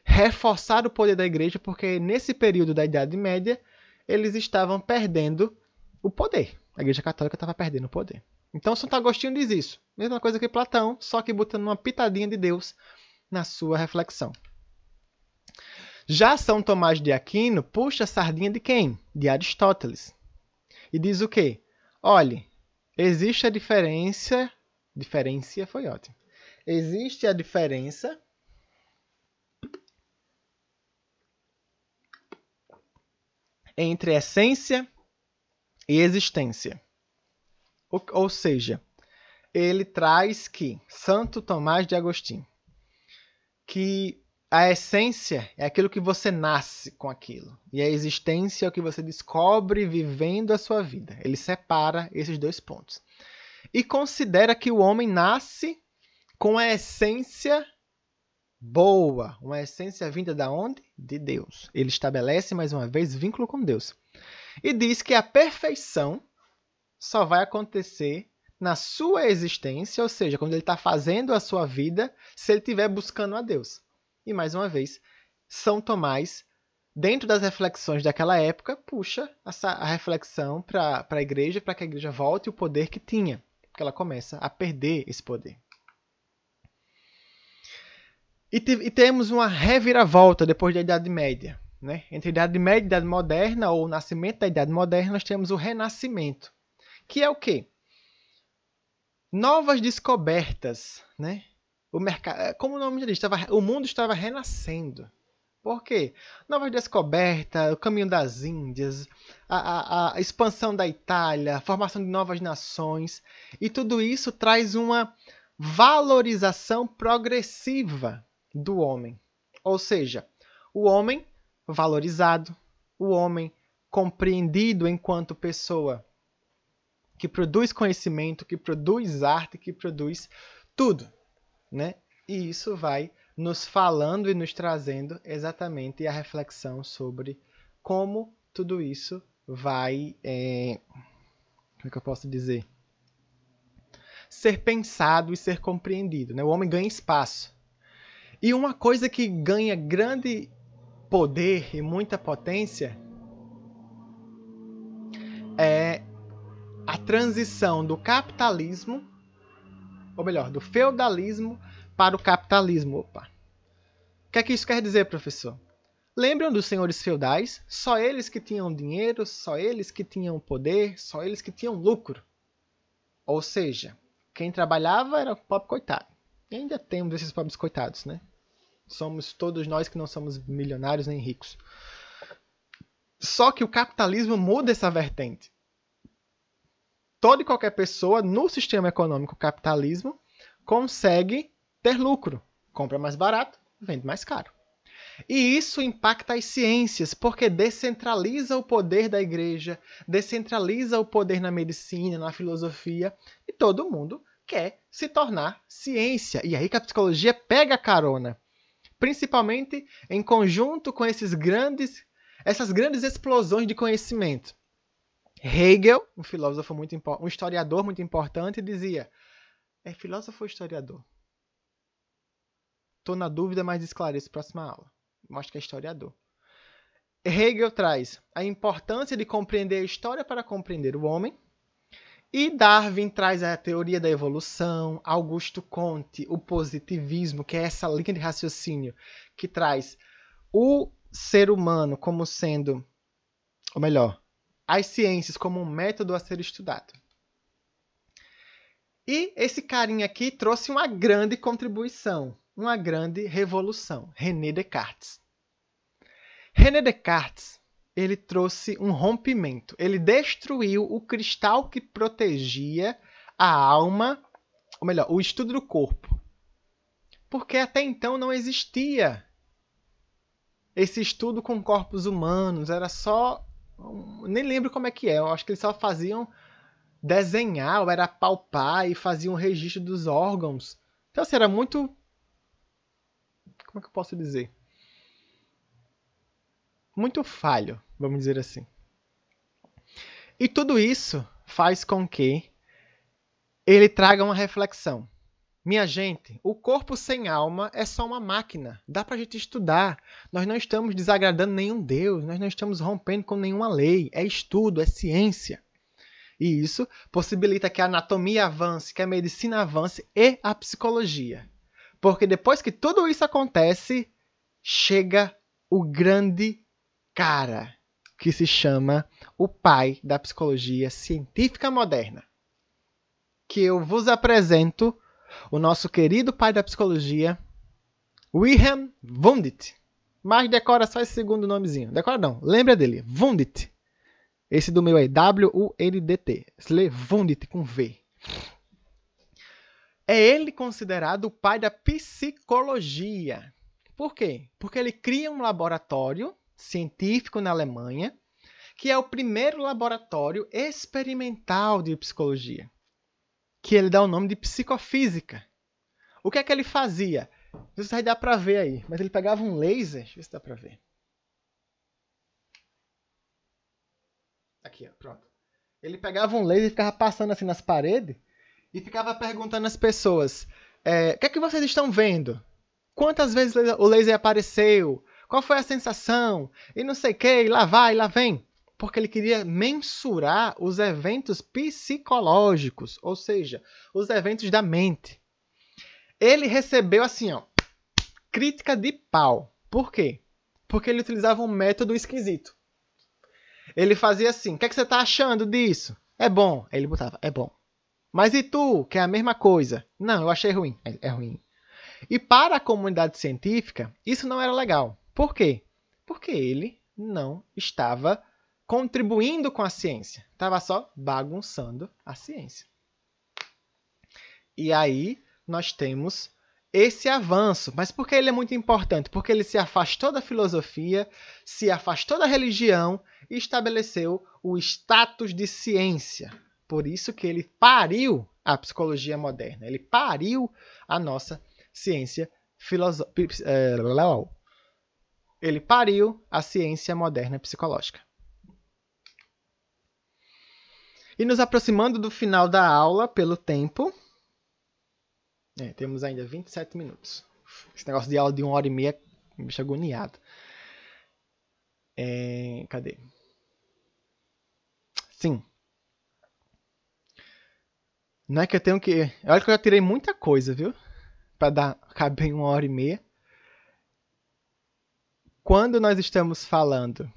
[SPEAKER 1] reforçar o poder da igreja, porque nesse período da Idade Média eles estavam perdendo o poder. A Igreja Católica estava perdendo o poder. Então Santo Agostinho diz isso. Mesma coisa que Platão, só que botando uma pitadinha de Deus na sua reflexão. Já São Tomás de Aquino puxa a sardinha de quem? De Aristóteles. E diz o quê? Olhe, existe a diferença. Diferença foi ótimo. Existe a diferença entre essência e existência. Ou, ou seja, ele traz que Santo Tomás de Agostinho que a essência é aquilo que você nasce com aquilo. E a existência é o que você descobre vivendo a sua vida. Ele separa esses dois pontos. E considera que o homem nasce com a essência boa, uma essência vinda da onde? De Deus. Ele estabelece mais uma vez vínculo com Deus. e diz que a perfeição só vai acontecer na sua existência, ou seja, quando ele está fazendo a sua vida, se ele estiver buscando a Deus. E mais uma vez, São Tomás, dentro das reflexões daquela época, puxa essa, a reflexão para a igreja, para que a igreja volte o poder que tinha, porque ela começa a perder esse poder. E, e temos uma reviravolta depois da Idade Média. Né? Entre a Idade Média e a Idade Moderna, ou o nascimento da Idade Moderna, nós temos o Renascimento, que é o quê? Novas descobertas, né? O mercado, é, como o nome já diz, estava, o mundo estava renascendo. Por quê? Novas descobertas, o caminho das Índias, a, a, a expansão da Itália, a formação de novas nações, e tudo isso traz uma valorização progressiva do homem. Ou seja, o homem valorizado, o homem compreendido enquanto pessoa que produz conhecimento, que produz arte, que produz tudo, né? E isso vai nos falando e nos trazendo exatamente a reflexão sobre como tudo isso vai, é... como é que eu posso dizer, ser pensado e ser compreendido, né? O homem ganha espaço. E uma coisa que ganha grande poder e muita potência é a transição do capitalismo, ou melhor, do feudalismo para o capitalismo. Opa. O que é que isso quer dizer, professor? Lembram dos senhores feudais? Só eles que tinham dinheiro, só eles que tinham poder, só eles que tinham lucro. Ou seja, quem trabalhava era o pobre coitado. E ainda temos esses pobres coitados, né? Somos todos nós que não somos milionários nem ricos. Só que o capitalismo muda essa vertente. Toda e qualquer pessoa no sistema econômico capitalismo consegue ter lucro. Compra mais barato, vende mais caro. E isso impacta as ciências, porque descentraliza o poder da igreja, descentraliza o poder na medicina, na filosofia, e todo mundo quer se tornar ciência. E aí que a psicologia pega carona principalmente em conjunto com esses grandes, essas grandes explosões de conhecimento. Hegel, um filósofo muito um historiador muito importante, dizia: é filósofo ou historiador? Estou na dúvida, mas esclareço próxima aula. Mostra que é historiador. Hegel traz a importância de compreender a história para compreender o homem, e Darwin traz a teoria da evolução, Augusto Conte, o positivismo, que é essa linha de raciocínio que traz o ser humano como sendo, ou melhor, as ciências como um método a ser estudado. E esse carinha aqui trouxe uma grande contribuição, uma grande revolução, René Descartes. René Descartes ele trouxe um rompimento. Ele destruiu o cristal que protegia a alma, ou melhor, o estudo do corpo. Porque até então não existia esse estudo com corpos humanos, era só. Nem lembro como é que é, eu acho que eles só faziam desenhar, ou era palpar e faziam um registro dos órgãos. Então, assim, era muito. Como é que eu posso dizer? Muito falho vamos dizer assim. E tudo isso faz com que ele traga uma reflexão. Minha gente, o corpo sem alma é só uma máquina. Dá para a gente estudar. Nós não estamos desagradando nenhum Deus, nós não estamos rompendo com nenhuma lei. É estudo, é ciência. E isso possibilita que a anatomia avance, que a medicina avance e a psicologia. Porque depois que tudo isso acontece, chega o grande cara que se chama o pai da psicologia científica moderna. Que eu vos apresento o nosso querido pai da psicologia, Wilhelm Wundt. Mas decora só esse segundo nomezinho. Decora não, lembra dele, Wundt. Esse do meu é W-U-N-D-T. Se lê Wundt com V. É ele considerado o pai da psicologia. Por quê? Porque ele cria um laboratório científico na Alemanha, que é o primeiro laboratório experimental de psicologia, que ele dá o nome de psicofísica. O que é que ele fazia? Não sei se dá para ver aí, mas ele pegava um laser, deixa eu ver se dá para ver. Aqui, ó, pronto. Ele pegava um laser e ficava passando assim nas paredes e ficava perguntando às pessoas: é, o que é que vocês estão vendo? Quantas vezes o laser apareceu? Qual foi a sensação? E não sei o que, lá vai, lá vem. Porque ele queria mensurar os eventos psicológicos, ou seja, os eventos da mente. Ele recebeu assim, ó, crítica de pau. Por quê? Porque ele utilizava um método esquisito. Ele fazia assim: o que, é que você está achando disso? É bom. Aí ele botava: é bom. Mas e tu, que é a mesma coisa? Não, eu achei ruim. É, é ruim. E para a comunidade científica, isso não era legal. Por quê? Porque ele não estava contribuindo com a ciência. Estava só bagunçando a ciência. E aí nós temos esse avanço. Mas por que ele é muito importante? Porque ele se afastou da filosofia, se afastou da religião e estabeleceu o status de ciência. Por isso que ele pariu a psicologia moderna. Ele pariu a nossa ciência filosófica. É, ele pariu a ciência moderna psicológica. E nos aproximando do final da aula pelo tempo, é, temos ainda 27 minutos. Esse negócio de aula de uma hora e meia me deixa agoniado. É, cadê? Sim. Não é que eu tenho que. Olha que eu já tirei muita coisa, viu? Para dar caber em uma hora e meia. Quando nós estamos falando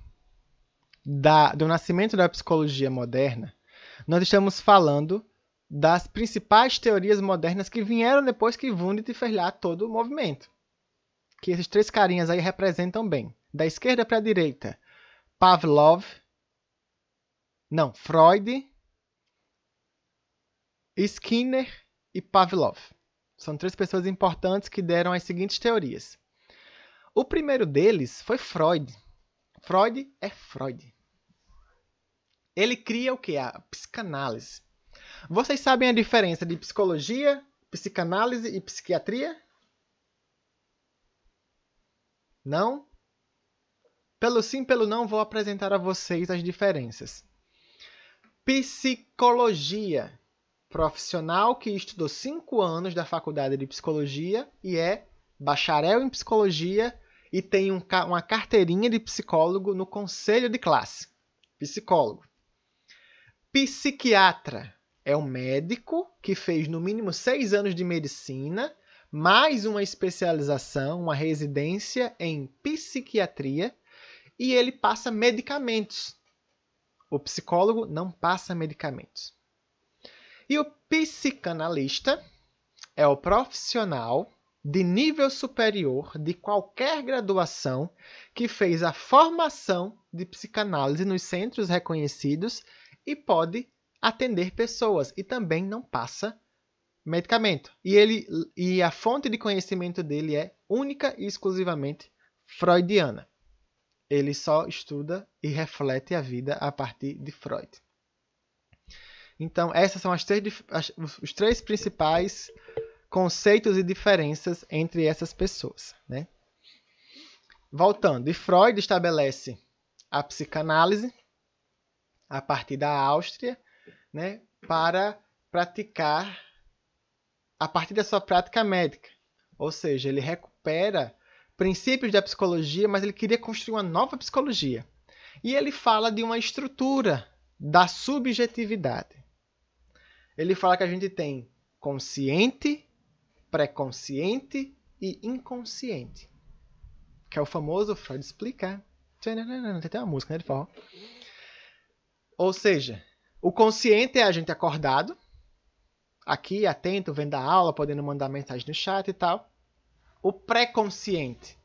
[SPEAKER 1] da, do nascimento da psicologia moderna, nós estamos falando das principais teorias modernas que vieram depois que Wundt fez lá todo o movimento. Que esses três carinhas aí representam bem. Da esquerda para a direita, Pavlov, não, Freud, Skinner e Pavlov. São três pessoas importantes que deram as seguintes teorias. O primeiro deles foi Freud. Freud é Freud. Ele cria o que? A psicanálise. Vocês sabem a diferença de psicologia, psicanálise e psiquiatria? Não? Pelo sim, pelo não, vou apresentar a vocês as diferenças. Psicologia. Profissional que estudou cinco anos da faculdade de psicologia e é bacharel em psicologia e tem um, uma carteirinha de psicólogo no conselho de classe. Psicólogo. Psiquiatra é um médico que fez no mínimo seis anos de medicina, mais uma especialização, uma residência em psiquiatria, e ele passa medicamentos. O psicólogo não passa medicamentos. E o psicanalista é o profissional de nível superior de qualquer graduação que fez a formação de psicanálise nos centros reconhecidos e pode atender pessoas e também não passa medicamento. E ele e a fonte de conhecimento dele é única e exclusivamente freudiana. Ele só estuda e reflete a vida a partir de Freud. Então, essas são as três, as, os três principais conceitos e diferenças entre essas pessoas. Né? Voltando, e Freud estabelece a psicanálise a partir da Áustria né, para praticar a partir da sua prática médica. Ou seja, ele recupera princípios da psicologia, mas ele queria construir uma nova psicologia. E ele fala de uma estrutura da subjetividade. Ele fala que a gente tem consciente, pré-consciente e inconsciente. Que é o famoso Freud explica. Tem até uma música né, de forró. Ou seja, o consciente é a gente acordado, aqui, atento, vendo a aula, podendo mandar mensagem no chat e tal. O pré-consciente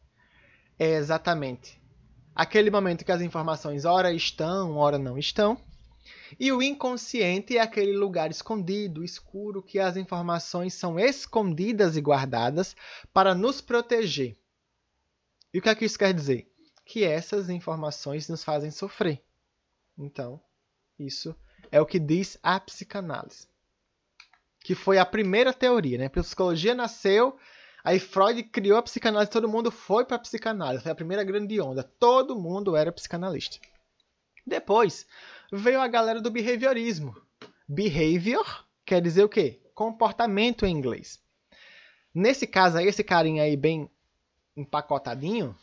[SPEAKER 1] é exatamente aquele momento que as informações ora estão, ora não estão. E o inconsciente é aquele lugar escondido, escuro, que as informações são escondidas e guardadas para nos proteger. E o que é que isso quer dizer? Que essas informações nos fazem sofrer. Então, isso é o que diz a psicanálise. Que foi a primeira teoria, né? A psicologia nasceu, aí Freud criou a psicanálise, todo mundo foi para a psicanálise. Foi a primeira grande onda. Todo mundo era psicanalista. Depois, veio a galera do behaviorismo. Behavior quer dizer o quê? Comportamento em inglês. Nesse caso aí, esse carinha aí bem empacotadinho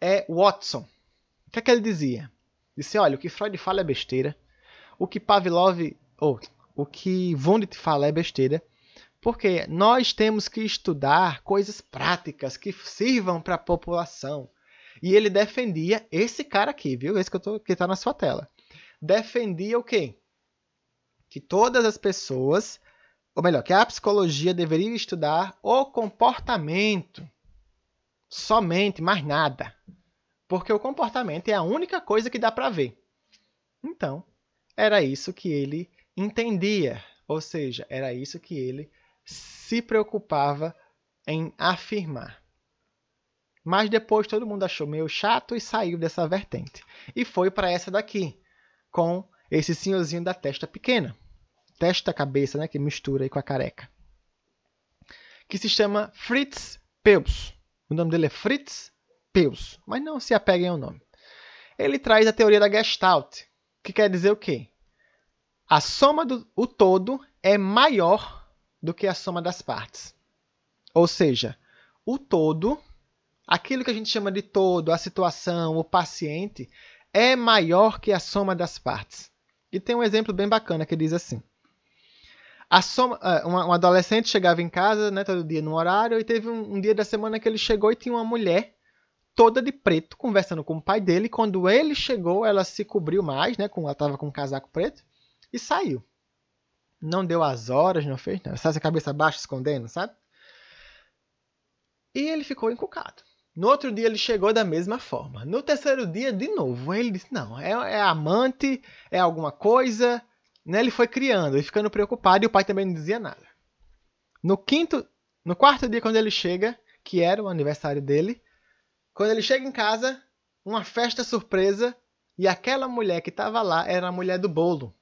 [SPEAKER 1] é Watson. O que é que ele dizia? Disse, olha, o que Freud fala é besteira. O que Pavlov, ou o que Wundt fala é besteira. Porque nós temos que estudar coisas práticas que sirvam para a população. E ele defendia esse cara aqui, viu? Esse que, eu tô, que tá na sua tela. Defendia o quê? Que todas as pessoas, ou melhor, que a psicologia deveria estudar o comportamento. Somente, mais nada. Porque o comportamento é a única coisa que dá para ver. Então, era isso que ele entendia. Ou seja, era isso que ele se preocupava em afirmar. Mas depois todo mundo achou meio chato e saiu dessa vertente. E foi para essa daqui, com esse senhorzinho da testa pequena. Testa cabeça, né, que mistura aí com a careca. Que se chama Fritz Perls. O nome dele é Fritz Perls, mas não se apeguem ao nome. Ele traz a teoria da Gestalt, que quer dizer o quê? A soma do o todo é maior do que a soma das partes. Ou seja, o todo aquilo que a gente chama de todo, a situação, o paciente, é maior que a soma das partes. E tem um exemplo bem bacana que diz assim: a soma, uh, um adolescente chegava em casa né, todo dia no horário e teve um, um, dia da semana que ele chegou e tinha uma mulher toda de preto conversando com o pai dele. Quando ele chegou, ela se cobriu mais, né, ela estava com um casaco preto e saiu. Não deu as horas, não fez nada. Sabe, a cabeça baixa escondendo, sabe? E ele ficou encucado. No outro dia ele chegou da mesma forma. No terceiro dia, de novo, ele disse: Não, é, é amante, é alguma coisa. Né? Ele foi criando e ficando preocupado, e o pai também não dizia nada. No quinto, no quarto dia, quando ele chega, que era o aniversário dele, quando ele chega em casa, uma festa surpresa, e aquela mulher que estava lá era a mulher do bolo.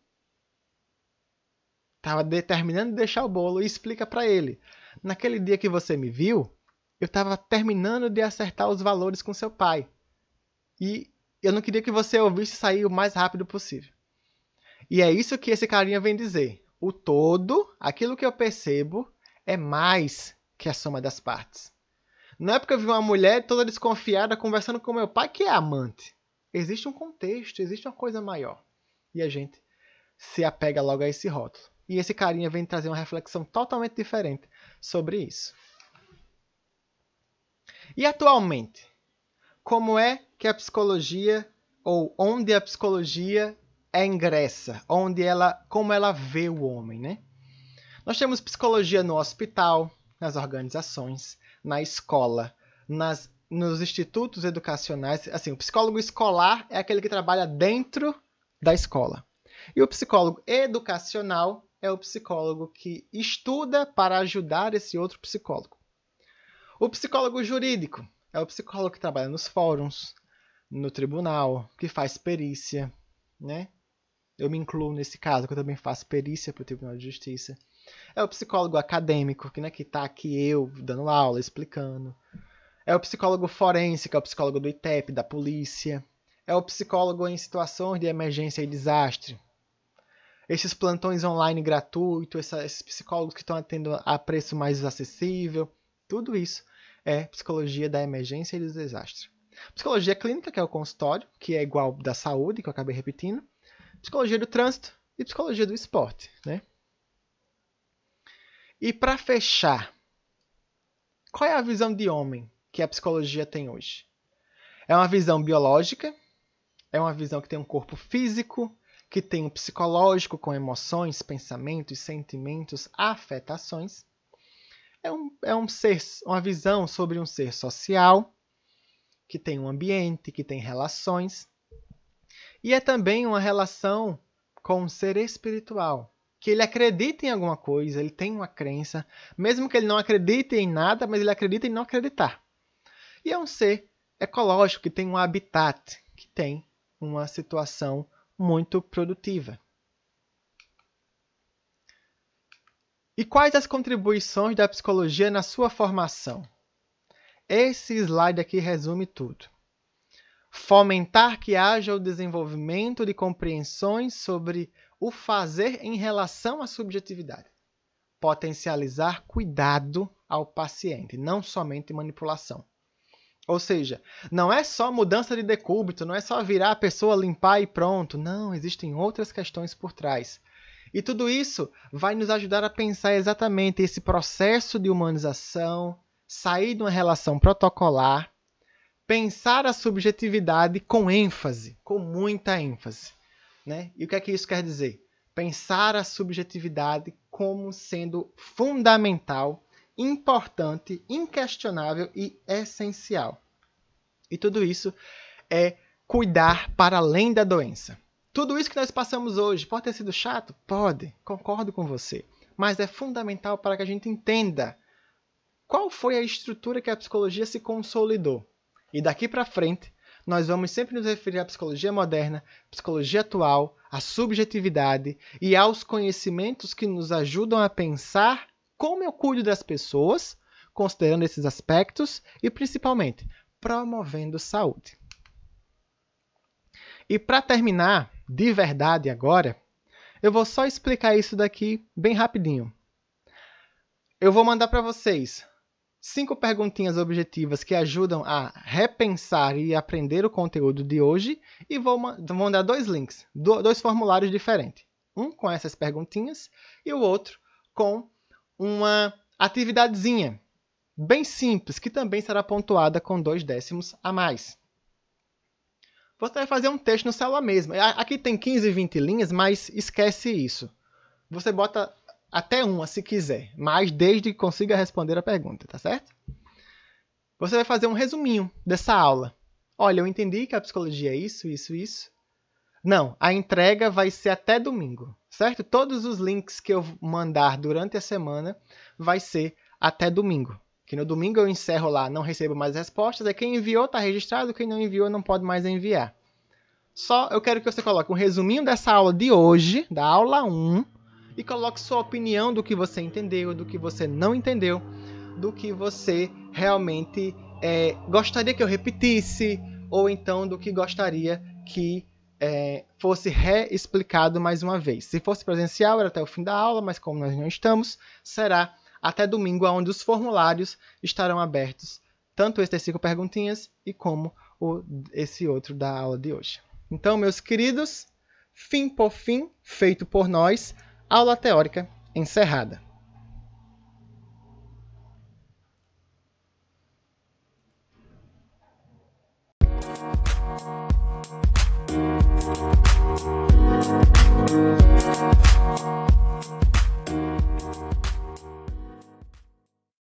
[SPEAKER 1] Estava determinando deixar o bolo e explica para ele: Naquele dia que você me viu, eu estava terminando de acertar os valores com seu pai. E eu não queria que você ouvisse sair o mais rápido possível. E é isso que esse carinha vem dizer. O todo, aquilo que eu percebo, é mais que a soma das partes. Não é porque eu vi uma mulher toda desconfiada conversando com meu pai que é amante. Existe um contexto, existe uma coisa maior. E a gente se apega logo a esse rótulo. E esse carinha vem trazer uma reflexão totalmente diferente sobre isso. E atualmente, como é que a psicologia ou onde a psicologia é ingressa, onde ela, como ela vê o homem, né? Nós temos psicologia no hospital, nas organizações, na escola, nas, nos institutos educacionais. Assim, o psicólogo escolar é aquele que trabalha dentro da escola. E o psicólogo educacional é o psicólogo que estuda para ajudar esse outro psicólogo. O psicólogo jurídico é o psicólogo que trabalha nos fóruns, no tribunal, que faz perícia, né? Eu me incluo nesse caso, que eu também faço perícia para o Tribunal de Justiça. É o psicólogo acadêmico, que né, está aqui eu dando aula, explicando. É o psicólogo forense, que é o psicólogo do ITEP, da polícia. É o psicólogo em situações de emergência e desastre. Esses plantões online gratuitos, esses psicólogos que estão atendendo a preço mais acessível. Tudo isso é psicologia da emergência e do desastre. Psicologia clínica, que é o consultório, que é igual da saúde, que eu acabei repetindo. Psicologia do trânsito e psicologia do esporte, né? E para fechar, qual é a visão de homem que a psicologia tem hoje? É uma visão biológica, é uma visão que tem um corpo físico, que tem um psicológico com emoções, pensamentos, sentimentos, afetações é um, é um ser, uma visão sobre um ser social, que tem um ambiente, que tem relações. E é também uma relação com um ser espiritual, que ele acredita em alguma coisa, ele tem uma crença, mesmo que ele não acredite em nada, mas ele acredita em não acreditar. E é um ser ecológico, que tem um habitat, que tem uma situação muito produtiva. E quais as contribuições da psicologia na sua formação? Esse slide aqui resume tudo. Fomentar que haja o desenvolvimento de compreensões sobre o fazer em relação à subjetividade, potencializar cuidado ao paciente, não somente manipulação. Ou seja, não é só mudança de decúbito, não é só virar a pessoa, limpar e pronto. Não, existem outras questões por trás. E tudo isso vai nos ajudar a pensar exatamente esse processo de humanização, sair de uma relação protocolar, pensar a subjetividade com ênfase, com muita ênfase. Né? E o que é que isso quer dizer? Pensar a subjetividade como sendo fundamental importante, inquestionável e essencial. E tudo isso é cuidar para além da doença. Tudo isso que nós passamos hoje pode ter sido chato? Pode, concordo com você. Mas é fundamental para que a gente entenda qual foi a estrutura que a psicologia se consolidou. E daqui para frente, nós vamos sempre nos referir à psicologia moderna, psicologia atual, à subjetividade e aos conhecimentos que nos ajudam a pensar como eu cuido das pessoas, considerando esses aspectos e principalmente promovendo saúde. E para terminar, de verdade agora, eu vou só explicar isso daqui bem rapidinho. Eu vou mandar para vocês cinco perguntinhas objetivas que ajudam a repensar e aprender o conteúdo de hoje e vou mandar dois links, dois formulários diferentes. Um com essas perguntinhas e o outro com uma atividadezinha bem simples, que também será pontuada com dois décimos a mais. Você vai fazer um texto no celular mesmo. Aqui tem 15, 20 linhas, mas esquece isso. Você bota até uma se quiser, mas desde que consiga responder a pergunta, tá certo? Você vai fazer um resuminho dessa aula. Olha, eu entendi que a psicologia é isso, isso, isso. Não, a entrega vai ser até domingo, certo? Todos os links que eu mandar durante a semana vai ser até domingo. Que no domingo eu encerro lá, não recebo mais respostas. É quem enviou está registrado, quem não enviou não pode mais enviar. Só eu quero que você coloque um resuminho dessa aula de hoje, da aula 1, e coloque sua opinião do que você entendeu, do que você não entendeu, do que você realmente é, gostaria que eu repetisse, ou então do que gostaria que é, fosse reexplicado mais uma vez. Se fosse presencial, era até o fim da aula, mas como nós não estamos, será até domingo, onde os formulários estarão abertos, tanto esse cinco perguntinhas e como o, esse outro da aula de hoje. Então, meus queridos, fim por fim, feito por nós, aula teórica encerrada.